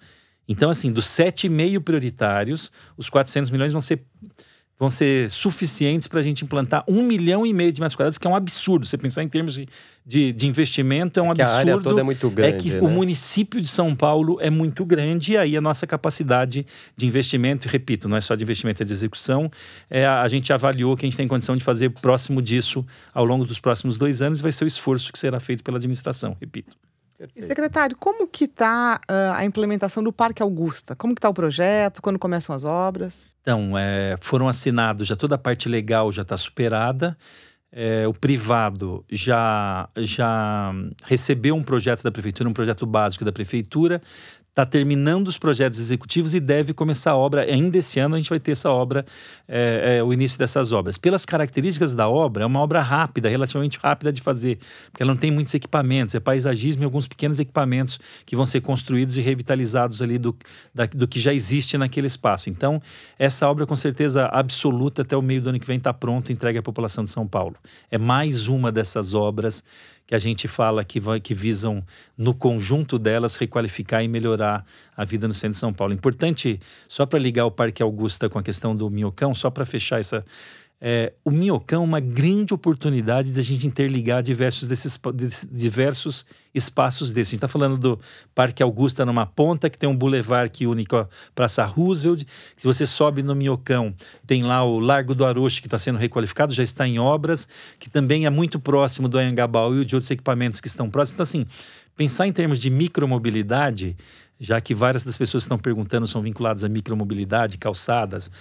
Então, assim, dos 7,5 prioritários, os 400 milhões vão ser, vão ser suficientes para a gente implantar um milhão e meio de metros quadrados, que é um absurdo. Você pensar em termos de, de, de investimento, é um é absurdo. A área toda é muito grande. É que né? o município de São Paulo é muito grande e aí a nossa capacidade de investimento, e repito, não é só de investimento, é de execução. É, a, a gente avaliou que a gente tem condição de fazer próximo disso ao longo dos próximos dois anos, vai ser o esforço que será feito pela administração, repito. E, secretário, como que está uh, a implementação do Parque Augusta? Como que está o projeto? Quando começam as obras? Então, é, foram assinados, já toda a parte legal já está superada. É, o privado já, já recebeu um projeto da prefeitura, um projeto básico da prefeitura, está terminando os projetos executivos e deve começar a obra. Ainda esse ano a gente vai ter essa obra, é, é, o início dessas obras. Pelas características da obra, é uma obra rápida, relativamente rápida de fazer, porque ela não tem muitos equipamentos, é paisagismo e alguns pequenos equipamentos que vão ser construídos e revitalizados ali do, da, do que já existe naquele espaço. Então, essa obra, com certeza absoluta, até o meio do ano que vem está pronta, entregue à população de São Paulo. É mais uma dessas obras que a gente fala que, vai, que visam, no conjunto delas, requalificar e melhorar a vida no centro de São Paulo. Importante, só para ligar o Parque Augusta com a questão do Minhocão, só para fechar essa, é, o Minhocão é uma grande oportunidade de a gente interligar diversos, desses, diversos espaços desses. A gente está falando do Parque Augusta numa ponta, que tem um bulevar que une a Praça Roosevelt. Se você sobe no Minhocão, tem lá o Largo do Aroche, que está sendo requalificado, já está em obras, que também é muito próximo do Anhangabaú e de outros equipamentos que estão próximos. Então, assim, pensar em termos de micromobilidade, já que várias das pessoas que estão perguntando são vinculadas à micromobilidade, calçadas,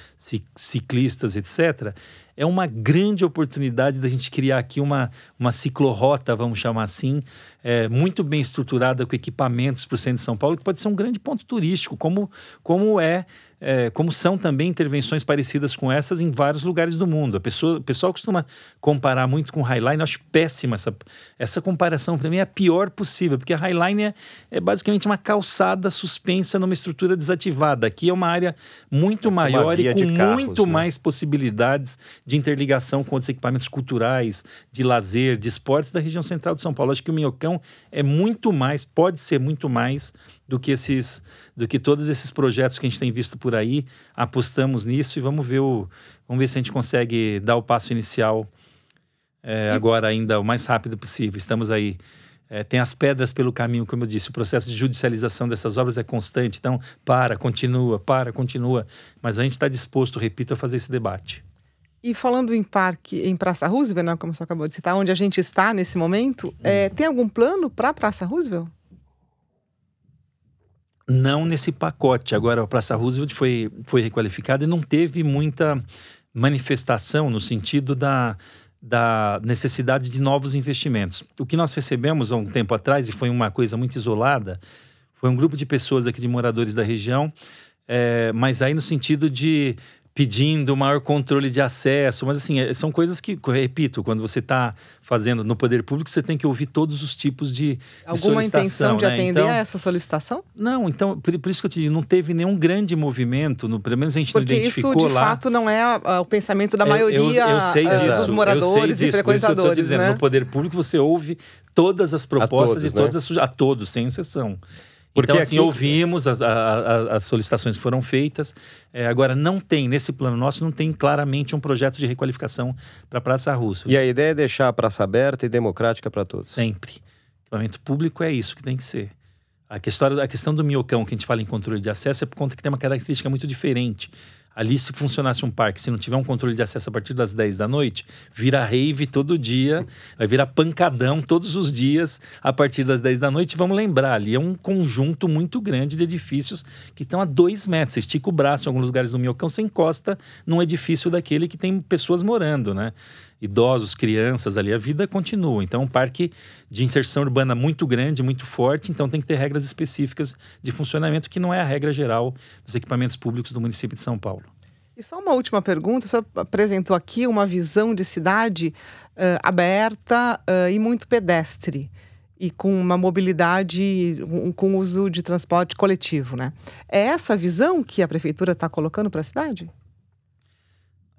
ciclistas, etc., é uma grande oportunidade da gente criar aqui uma, uma ciclorrota, vamos chamar assim, é, muito bem estruturada com equipamentos para o centro de São Paulo, que pode ser um grande ponto turístico, como, como é é, como são também intervenções parecidas com essas em vários lugares do mundo. A pessoa, o pessoal costuma comparar muito com Highline, eu acho péssima essa, essa comparação, para mim é a pior possível, porque a Highline é, é, basicamente uma calçada suspensa numa estrutura desativada. Aqui é uma área muito maior e com carros, muito né? mais possibilidades de interligação com outros equipamentos culturais, de lazer, de esportes da região central de São Paulo. Acho que o Minhocão é muito mais, pode ser muito mais do que esses do que todos esses projetos que a gente tem visto por aí apostamos nisso e vamos ver o vamos ver se a gente consegue dar o passo inicial é, agora ainda o mais rápido possível estamos aí é, tem as pedras pelo caminho, como eu disse, o processo de judicialização dessas obras é constante, então para, continua, para, continua, mas a gente está disposto, repito, a fazer esse debate. E falando em parque, em Praça Roosevelt, né, como você acabou de citar, onde a gente está nesse momento, hum. é, tem algum plano para Praça Roosevelt? Não nesse pacote. Agora, a Praça Roosevelt foi, foi requalificada e não teve muita manifestação no sentido da, da necessidade de novos investimentos. O que nós recebemos há um tempo atrás, e foi uma coisa muito isolada, foi um grupo de pessoas aqui, de moradores da região, é, mas aí no sentido de pedindo maior controle de acesso, mas assim, é, são coisas que, repito, quando você está fazendo no poder público, você tem que ouvir todos os tipos de, Alguma de intenção de né? atender então, a essa solicitação? Não, então, por, por, isso que eu te digo, não teve nenhum grande movimento, no, pelo menos a gente Porque não identificou isso, de lá. fato, não é a, o pensamento da maioria eu, eu, eu sei uh, disso, dos moradores e frequentadores, por isso dizendo, né? No poder público você ouve todas as propostas todos, e todas né? as, a todos, sem exceção. Porque então, assim, aqui... ouvimos as, as, as, solicitações que foram feitas. É, agora, não tem, nesse plano nosso, não tem claramente um projeto de requalificação para a Praça Russa. E a ideia é deixar a praça aberta e democrática para todos? Sempre. Equipamento público é isso que tem que ser. A questão, a questão do miocão, que a gente fala em controle de acesso, é por conta que tem uma característica muito diferente. Ali, se funcionasse um parque, se não tiver um controle de acesso a partir das 10 da noite, vira rave todo dia, vai virar pancadão todos os dias a partir das 10 da noite. Vamos lembrar, ali é um conjunto muito grande de edifícios que estão a dois metros. Você estica o braço em alguns lugares do Miocão, você encosta num edifício daquele que tem pessoas morando, né? Idosos, crianças ali, a vida continua. Então, é um parque de inserção urbana muito grande, muito forte, então tem que ter regras específicas de funcionamento, que não é a regra geral dos equipamentos públicos do município de São Paulo. E só uma última pergunta: você apresentou aqui uma visão de cidade uh, aberta uh, e muito pedestre e com uma mobilidade, um, com uso de transporte coletivo, né? É essa a visão que a prefeitura está colocando para a cidade?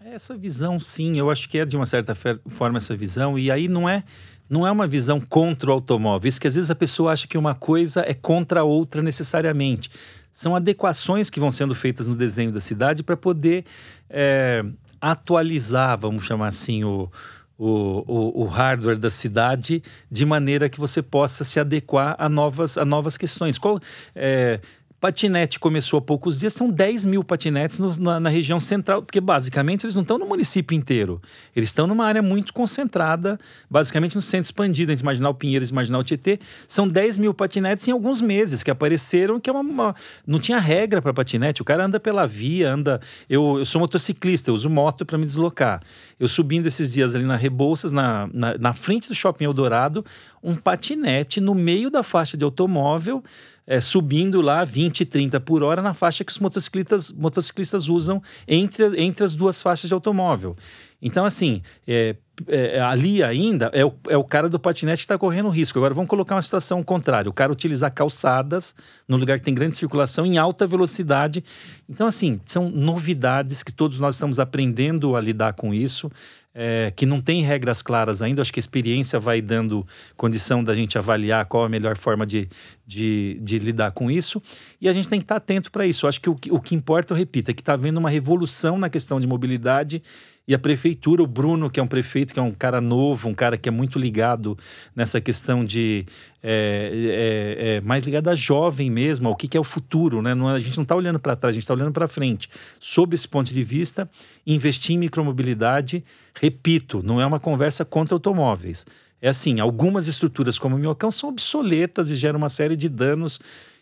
Essa visão, sim, eu acho que é de uma certa forma essa visão, e aí não é não é uma visão contra o automóvel. Isso que às vezes a pessoa acha que uma coisa é contra a outra necessariamente. São adequações que vão sendo feitas no desenho da cidade para poder é, atualizar, vamos chamar assim, o, o, o, o, hardware da cidade de maneira que você possa se adequar a novas, a novas questões. Qual, é, Patinete começou há poucos dias, são 10 mil patinetes no, na, na, região central, porque basicamente eles não estão no município inteiro. Eles estão numa área muito concentrada, basicamente no centro expandido, entre Marginal Pinheiros e Marginal Tietê. São 10 mil patinetes em alguns meses que apareceram, que é uma, uma não tinha regra para patinete. O cara anda pela via, anda. Eu, eu sou motociclista, eu uso moto para me deslocar. Eu subindo esses dias ali na Rebouças, na, na, na frente do Shopping Eldorado, um patinete no meio da faixa de automóvel é, subindo lá 20, 30 por hora na faixa que os motociclistas, motociclistas usam entre, entre as duas faixas de automóvel. Então, assim, é, é, ali ainda é o, é o cara do patinete que está correndo risco. Agora, vamos colocar uma situação contrária: o cara utilizar calçadas no lugar que tem grande circulação em alta velocidade. Então, assim, são novidades que todos nós estamos aprendendo a lidar com isso é, que não tem regras claras ainda. Acho que a experiência vai dando condição da gente avaliar qual a melhor forma de, de, de lidar com isso. E a gente tem que estar atento para isso. Acho que o, o que importa, eu repito, é que está havendo uma revolução na questão de mobilidade e a prefeitura, o Bruno, que é um prefeito, que é um cara novo, um cara que é muito ligado nessa questão de. É, é, é mais ligado a jovem mesmo, ao que, que é o futuro, né? Não, a gente não está olhando para trás, a gente está olhando para frente. Sob esse ponto de vista, investir em micromobilidade, repito, não é uma conversa contra automóveis É assim, algumas estruturas como o Minhocão são obsoletas e geram uma série de danos.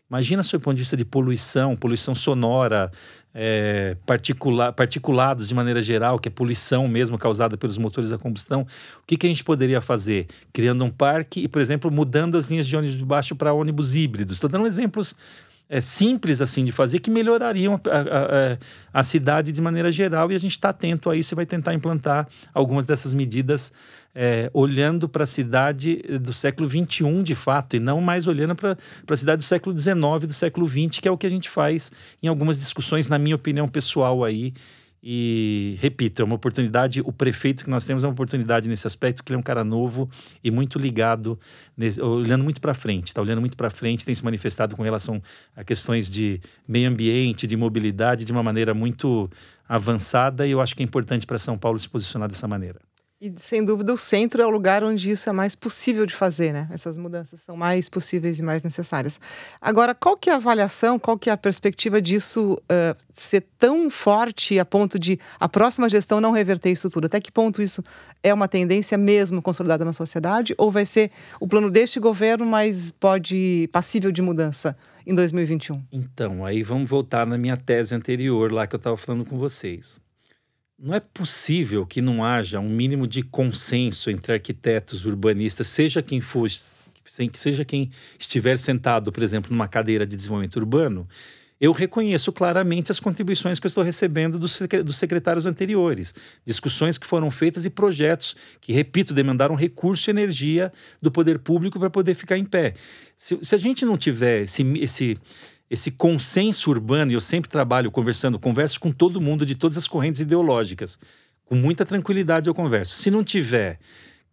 Imagina sob o ponto de vista de poluição, poluição sonora, é, particula particulados de maneira geral, que é poluição mesmo causada pelos motores a combustão. O que, que a gente poderia fazer? Criando um parque e, por exemplo, mudando as linhas de ônibus de baixo para ônibus híbridos. Estou dando exemplos é, simples assim de fazer que melhorariam a, a, a, cidade de maneira geral e a gente está atento a isso e vai tentar implantar algumas dessas medidas é, olhando para a cidade do século XXI de fato e não mais olhando para a cidade do século XIX, do século XX, que é o que a gente faz em algumas discussões, na minha opinião pessoal aí, e, repito, é uma oportunidade, o prefeito que nós temos é uma oportunidade nesse aspecto, que ele é um cara novo e muito ligado, nesse, olhando muito para frente, está olhando muito para frente, tem se manifestado com relação a questões de meio ambiente, de mobilidade, de uma maneira muito avançada, e eu acho que é importante para São Paulo se posicionar dessa maneira. E sem dúvida o centro é o lugar onde isso é mais possível de fazer, né? Essas mudanças são mais possíveis e mais necessárias. Agora, qual que é a avaliação, qual que é a perspectiva disso uh, ser tão forte a ponto de a próxima gestão não reverter isso tudo? Até que ponto isso é uma tendência mesmo consolidada na sociedade ou vai ser o plano deste governo, mas pode passível de mudança em 2021? Então, aí vamos voltar na minha tese anterior lá que eu estava falando com vocês não é possível que não haja um mínimo de consenso entre arquitetos, urbanistas, seja quem for, seja quem estiver sentado, por exemplo, numa cadeira de desenvolvimento urbano. Eu reconheço claramente as contribuições que eu estou recebendo dos, secretários anteriores, discussões que foram feitas e projetos que, repito, demandaram recurso e energia do poder público para poder ficar em pé. Se, se a gente não tiver esse, esse esse consenso urbano, e eu sempre trabalho conversando, converso com todo mundo de todas as correntes ideológicas. Com muita tranquilidade eu converso. Se não tiver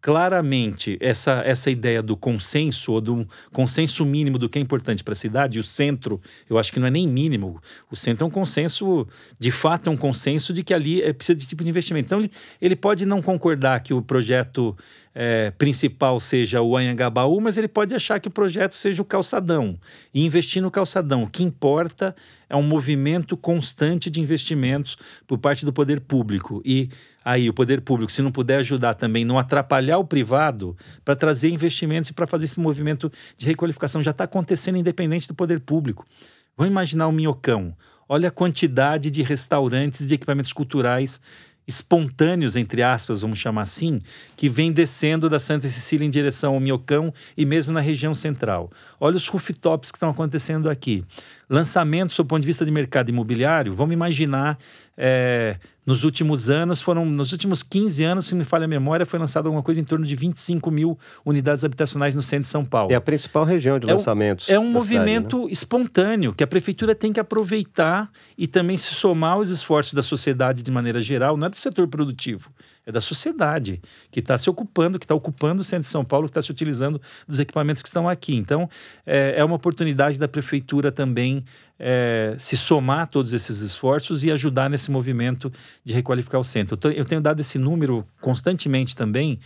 claramente essa, essa ideia do consenso, ou do consenso mínimo do que é importante para a cidade, e o centro, eu acho que não é nem mínimo. O centro é um consenso, de fato, é um consenso de que ali é, precisa de tipo de investimento. Então, ele, ele pode não concordar que o projeto é, principal seja o Anhangabaú, mas ele pode achar que o projeto seja o calçadão e investir no calçadão. O que importa é um movimento constante de investimentos por parte do poder público. E aí, o poder público, se não puder ajudar também, não atrapalhar o privado para trazer investimentos e para fazer esse movimento de requalificação, já está acontecendo independente do poder público. Vamos imaginar o Minhocão. Olha a quantidade de restaurantes, de equipamentos culturais espontâneos, entre aspas, vamos chamar assim, que vem descendo da Santa Cecília em direção ao Minhocão e mesmo na região central. Olha os rooftops que estão acontecendo aqui. Lançamentos, do ponto de vista de mercado imobiliário, vamos imaginar é, nos últimos anos, foram nos últimos 15 anos, se me falha a memória, foi lançado alguma coisa em torno de 25 mil unidades habitacionais no centro de São Paulo. É a principal região de é lançamentos. Um, é um movimento cidade, né? espontâneo que a prefeitura tem que aproveitar e também se somar aos esforços da sociedade de maneira geral, não é do setor produtivo, é da sociedade que está se ocupando, que está ocupando o centro de São Paulo, que está se utilizando dos equipamentos que estão aqui. Então, é, é uma oportunidade da prefeitura também é, se somar a todos esses esforços e ajudar nesse movimento de requalificar o centro. Eu tenho dado esse número constantemente também.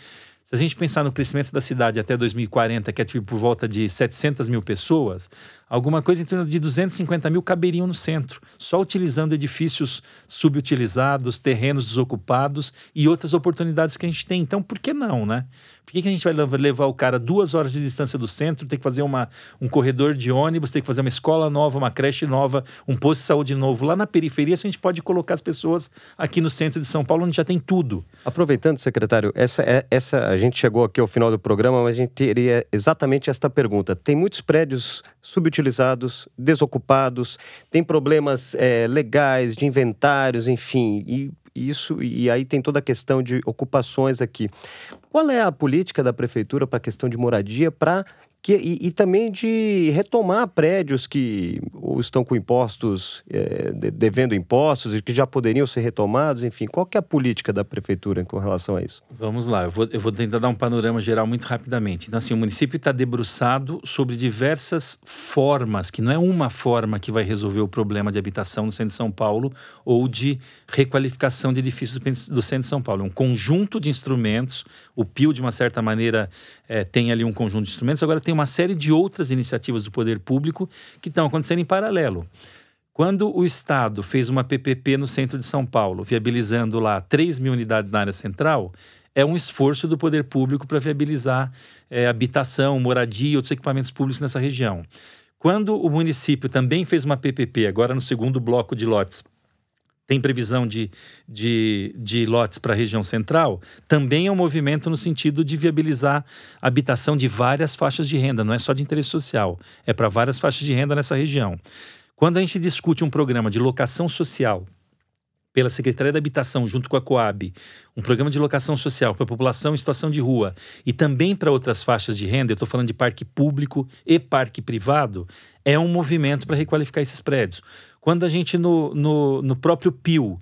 Se a gente pensar no crescimento da cidade até 2040, que é tipo, por volta de 700 mil pessoas, alguma coisa em torno de 250 mil caberiam no centro, só utilizando edifícios subutilizados, terrenos desocupados e outras oportunidades que a gente tem. Então, por que não, né? Por que, que a gente vai levar o cara duas horas de distância do centro, ter que fazer uma, um corredor de ônibus, ter que fazer uma escola nova, uma creche nova, um posto de saúde novo lá na periferia, se a gente pode colocar as pessoas aqui no centro de São Paulo, onde já tem tudo. Aproveitando, secretário, essa, é, essa a gente chegou aqui ao final do programa, mas a gente teria exatamente esta pergunta. Tem muitos prédios subutilizados, desocupados, tem problemas é, legais, de inventários, enfim, e isso e aí tem toda a questão de ocupações aqui. Qual é a política da prefeitura para a questão de moradia para que, e, e, também de retomar prédios que ou estão com impostos, é, devendo impostos e que já poderiam ser retomados, enfim, qual que é a política da prefeitura com relação a isso? Vamos lá, eu vou, eu vou tentar dar um panorama geral muito rapidamente. Então, assim, o município está debruçado sobre diversas formas, que não é uma forma que vai resolver o problema de habitação no centro de São Paulo ou de requalificação de edifícios do centro de São Paulo. É um conjunto de instrumentos, o PIO, de uma certa maneira, é, tem ali um conjunto de instrumentos, agora tem uma série de outras iniciativas do poder público que estão acontecendo em paralelo. Quando o Estado fez uma PPP no centro de São Paulo, viabilizando lá 3 mil unidades na área central, é um esforço do poder público para viabilizar é, habitação, moradia e outros equipamentos públicos nessa região. Quando o município também fez uma PPP, agora no segundo bloco de lotes, tem previsão de, de, de lotes para a região central, também é um movimento no sentido de viabilizar habitação de várias faixas de renda, não é só de interesse social, é para várias faixas de renda nessa região. Quando a gente discute um programa de locação social pela Secretaria da Habitação, junto com a Coab, um programa de locação social para a população em situação de rua e também para outras faixas de renda, eu estou falando de parque público e parque privado, é um movimento para requalificar esses prédios. Quando a gente, no, no, no próprio PIL,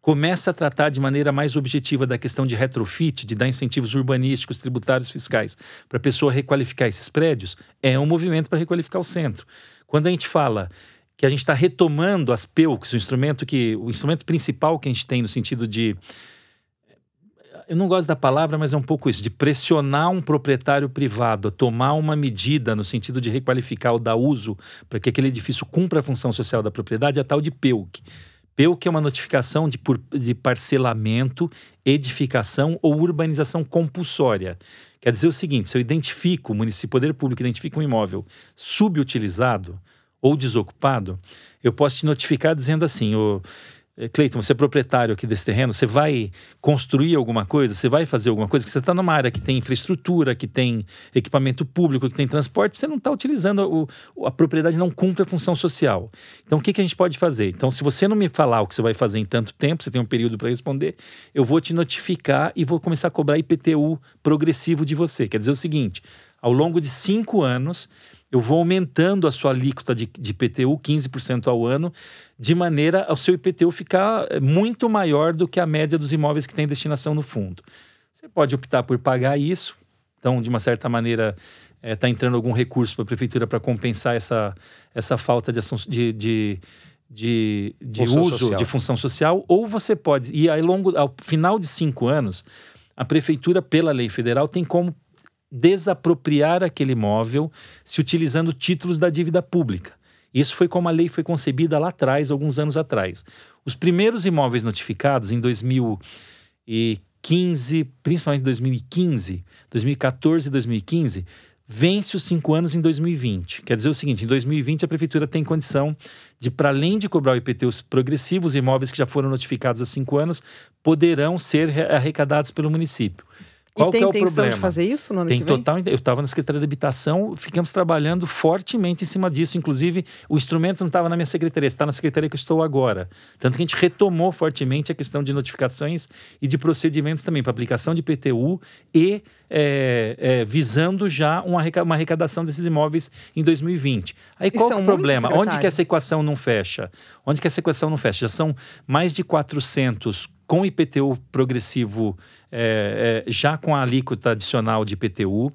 começa a tratar de maneira mais objetiva da questão de retrofit, de dar incentivos urbanísticos, tributários, fiscais, para a pessoa requalificar esses prédios, é um movimento para requalificar o centro. Quando a gente fala que a gente está retomando as PEUCs, o instrumento que o instrumento principal que a gente tem no sentido de eu não gosto da palavra, mas é um pouco isso, de pressionar um proprietário privado a tomar uma medida no sentido de requalificar ou dar uso para que aquele edifício cumpra a função social da propriedade, é a tal de PEUC. PEUC é uma notificação de, de parcelamento, edificação ou urbanização compulsória. Quer dizer o seguinte: se eu identifico, o município poder público identifica um imóvel subutilizado, ou desocupado, eu posso te notificar dizendo assim: o eh, Cleiton, você é proprietário aqui desse terreno, você vai construir alguma coisa, você vai fazer alguma coisa, que você está numa área que tem infraestrutura, que tem equipamento público, que tem transporte, você não está utilizando, o, a propriedade não cumpre a função social. Então, o que, que a gente pode fazer? Então, se você não me falar o que você vai fazer em tanto tempo, você tem um período para responder, eu vou te notificar e vou começar a cobrar IPTU progressivo de você. Quer dizer o seguinte, ao longo de cinco anos, eu vou aumentando a sua alíquota de, de IPTU 15% ao ano, de maneira ao seu IPTU ficar eh, muito maior do que a média dos imóveis que tem destinação no fundo. Você pode optar por pagar isso, então, de uma certa maneira, está eh, é, entrando algum recurso para a prefeitura para compensar essa, essa falta de, ação, de, de, de, de uso social. de função social, ou você pode, e ao longo, ao final de cinco anos, a prefeitura, pela lei federal, tem como desapropriar aquele imóvel se utilizando títulos da dívida pública. Isso foi como a lei foi concebida lá atrás, alguns anos atrás. Os primeiros imóveis notificados em 2015, principalmente 2015, 2014 e 2015, vence os cinco anos em 2020. Quer dizer o seguinte: em 2020 a prefeitura tem condição de, para além de cobrar o IPTU progressivo, os imóveis que já foram notificados há cinco anos poderão ser arrecadados pelo município. Qual e tem é o intenção problema? de fazer isso no ano tem que vem? total. Eu estava na Secretaria de Habitação, ficamos trabalhando fortemente em cima disso. Inclusive, o instrumento não estava na minha secretaria, está na secretaria que eu estou agora. Tanto que a gente retomou fortemente a questão de notificações e de procedimentos também para aplicação de PTU e é, é, visando já uma, arrecadação desses imóveis em 2020. Aí qual é o problema? Onde que essa equação não fecha? Onde que essa equação não fecha? Já são mais de 400 com IPTU progressivo, é, é, já com a alíquota adicional de IPTU.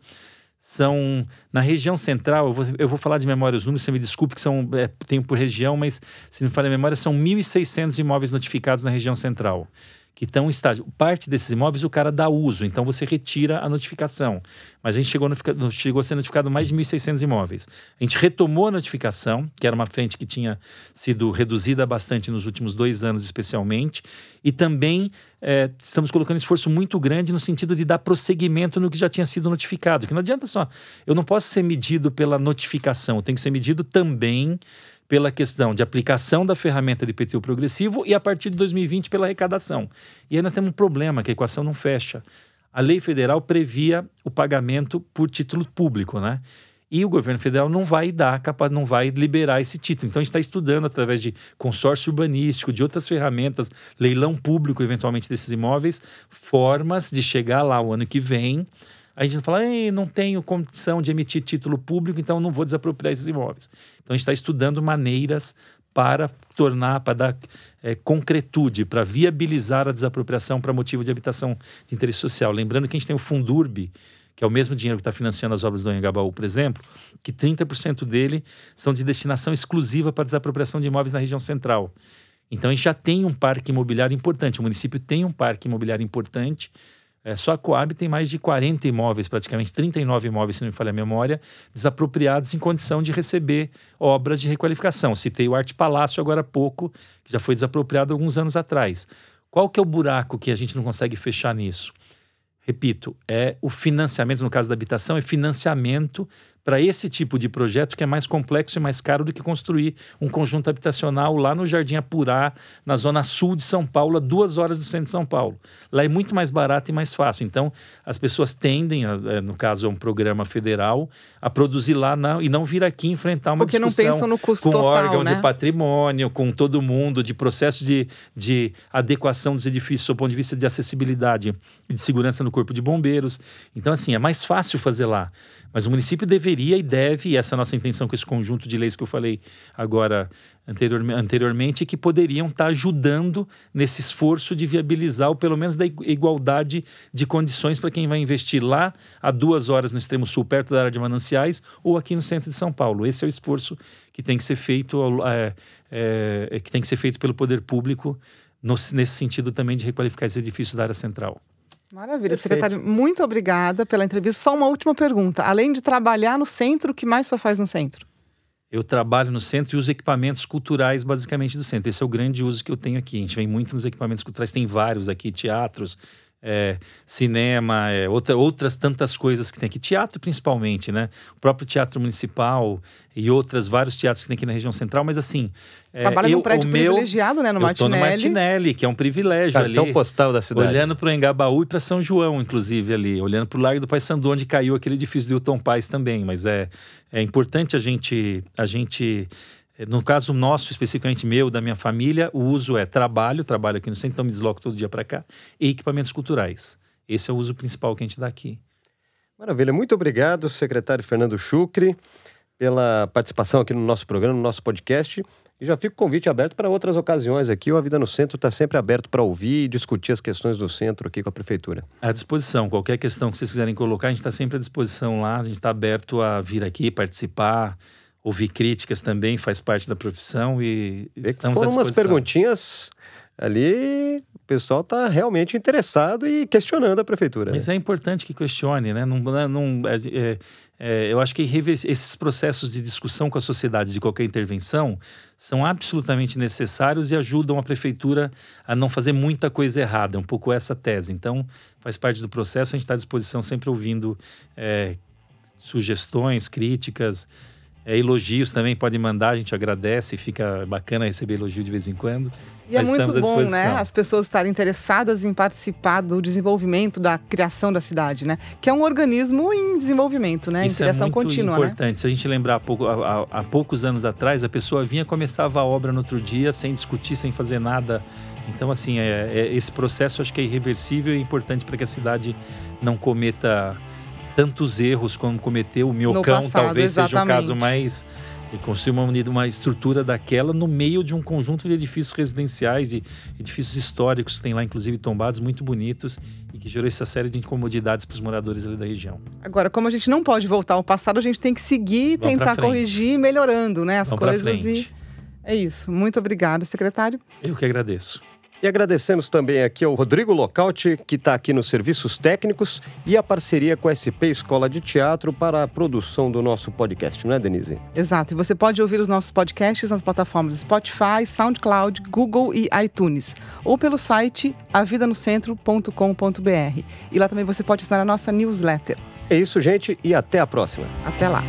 São, na região central, eu vou, eu vou falar de memória os números, você me desculpe que são, é, tenho por região, mas se me falha a memória, são 1.600 imóveis notificados na região central que estão em estágio. Parte desses imóveis o cara dá uso, então você retira a notificação. Mas a gente chegou, no, chegou a ser notificado mais de 1.600 imóveis. A gente retomou a notificação, que era uma frente que tinha sido reduzida bastante nos últimos dois anos, especialmente, e também é, estamos colocando esforço muito grande no sentido de dar prosseguimento no que já tinha sido notificado. Que não adianta só, eu não posso ser medido pela notificação, eu tenho que ser medido também pela questão de aplicação da ferramenta de IPTU progressivo e a partir de 2020 pela arrecadação. E nós temos um problema, que a equação não fecha. A lei federal previa o pagamento por título público, né? E o governo federal não vai dar, capaz, não vai liberar esse título. Então a gente está estudando através de consórcio urbanístico, de outras ferramentas, leilão público, eventualmente, desses imóveis, formas de chegar lá o ano que vem a gente fala, não tenho condição de emitir título público, então não vou desapropriar esses imóveis. Então a gente está estudando maneiras para tornar, para dar é, concretude, para viabilizar a desapropriação para motivo de habitação de interesse social. Lembrando que a gente tem o Fundurb, que é o mesmo dinheiro que está financiando as obras do Anhangabaú, por exemplo, que 30% dele são de destinação exclusiva para desapropriação de imóveis na região central. Então a gente já tem um parque imobiliário importante, o município tem um parque imobiliário importante é, só a Coab tem mais de 40 imóveis, praticamente 39 imóveis, se não me falha a memória, desapropriados em condição de receber obras de requalificação. Citei o Arte Palácio agora há pouco, que já foi desapropriado alguns anos atrás. Qual que é o buraco que a gente não consegue fechar nisso? repito, é o financiamento, no caso da habitação, é financiamento para esse tipo de projeto que é mais complexo e mais caro do que construir um conjunto habitacional lá no Jardim Apurá, na zona sul de São Paulo, a duas horas do centro de São Paulo. Lá é muito mais barato e mais fácil. Então, as pessoas tendem, a, é, no caso é um programa federal, a produzir lá não, e não vir aqui enfrentar uma Porque discussão não pensam no custo com total, órgão né? de patrimônio, com todo mundo, de processo de, de adequação dos edifícios do ponto de vista de acessibilidade e de segurança no corpo de bombeiros. Então, assim, é mais fácil fazer lá. Mas o município deveria e deve, e essa é a nossa intenção com esse conjunto de leis que eu falei agora anterior, anteriormente, que poderiam estar ajudando nesse esforço de viabilizar, ou pelo menos da igualdade de condições para quem vai investir lá a duas horas no extremo sul, perto da área de mananciais, ou aqui no centro de São Paulo. Esse é o esforço que tem que ser feito, é, é, que tem que ser feito pelo poder público no, nesse sentido também de requalificar esses edifícios da área central. Maravilha, Perfeito. secretário. Muito obrigada pela entrevista. Só uma última pergunta. Além de trabalhar no centro, o que mais você faz no centro? Eu trabalho no centro e uso equipamentos culturais, basicamente, do centro. Esse é o grande uso que eu tenho aqui. A gente vem muito nos equipamentos culturais, tem vários aqui, teatros, é, cinema, é, outra, outras tantas coisas que tem aqui. Teatro, principalmente, né? O próprio Teatro Municipal e outras, vários teatros que tem aqui na região central, mas assim. É, Trabalha eu, num prédio o meu, privilegiado, né? No eu tô Martinelli. no Martinelli, que é um privilégio Cartão ali. postal da cidade. Olhando para o Engabaú e para São João, inclusive, ali. Olhando para o Largo do Pai Sandu, onde caiu aquele edifício do Hilton Paz também. Mas é, é importante a gente, a gente, eh, no caso nosso, especificamente meu, da minha família, o uso é trabalho, trabalho aqui no centro, então me desloco todo dia para cá, e equipamentos culturais. Esse é o uso principal que a gente dá aqui. Maravilha. Muito obrigado, secretário Fernando Chucre, pela participação aqui no nosso programa, no nosso podcast. E já fica o convite aberto para outras ocasiões aqui. O A Vida no Centro está sempre aberto para ouvir e discutir as questões do centro aqui com a Prefeitura. À disposição. Qualquer questão que vocês quiserem colocar, a gente está sempre à disposição lá. A gente está aberto a vir aqui, participar, ouvir críticas também, faz parte da profissão e Vê estamos à foram umas disposição. perguntinhas ali, o pessoal está realmente interessado e questionando a Prefeitura. Mas é importante que questione, né? Não, não, não- é- é- eu acho que esses processos de discussão com a sociedade de qualquer intervenção são absolutamente necessários e ajudam a prefeitura a não fazer muita coisa errada. É um pouco essa tese. Então, faz parte do processo, a gente está à disposição sempre ouvindo é, sugestões, críticas, é, elogios também pode mandar, a gente agradece, fica bacana receber elogio de vez em quando. E é Mas muito estamos à bom, né? As pessoas estarem interessadas em participar do desenvolvimento, da criação da cidade, né? Que é um organismo em desenvolvimento, né? Isso em criação é muito contínua, né? importante. Se a gente lembrar há, pouco- há- há- há poucos anos atrás, a pessoa vinha começava a obra no outro dia sem discutir, sem fazer nada. Então, assim, é- é- esse processo acho que é irreversível e importante para que a cidade não cometa tantos erros como cometeu o Miocão, passado, talvez seja o exatamente. caso mais e construir uma, uma estrutura daquela no meio de um conjunto de edifícios residenciais e edifícios históricos que tem lá, inclusive tombados, muito bonitos e que gerou essa série de incomodidades para os moradores ali da região. Agora, como a gente não pode voltar ao passado, a gente tem que seguir, pra tentar corrigir, melhorando, né? As coisas e é isso. Muito obrigada, secretário. Eu que agradeço. E agradecemos também aqui ao Rodrigo Locauti, que está aqui nos serviços técnicos, e a parceria com a SP Escola de Teatro para a produção do nosso podcast, não é, Denise? Exato. E você pode ouvir os nossos podcasts nas plataformas Spotify, SoundCloud, Google e iTunes. Ou pelo site avidanocentro.com.br. E lá também você pode assinar a nossa newsletter. É isso, gente, e até a próxima. Até lá.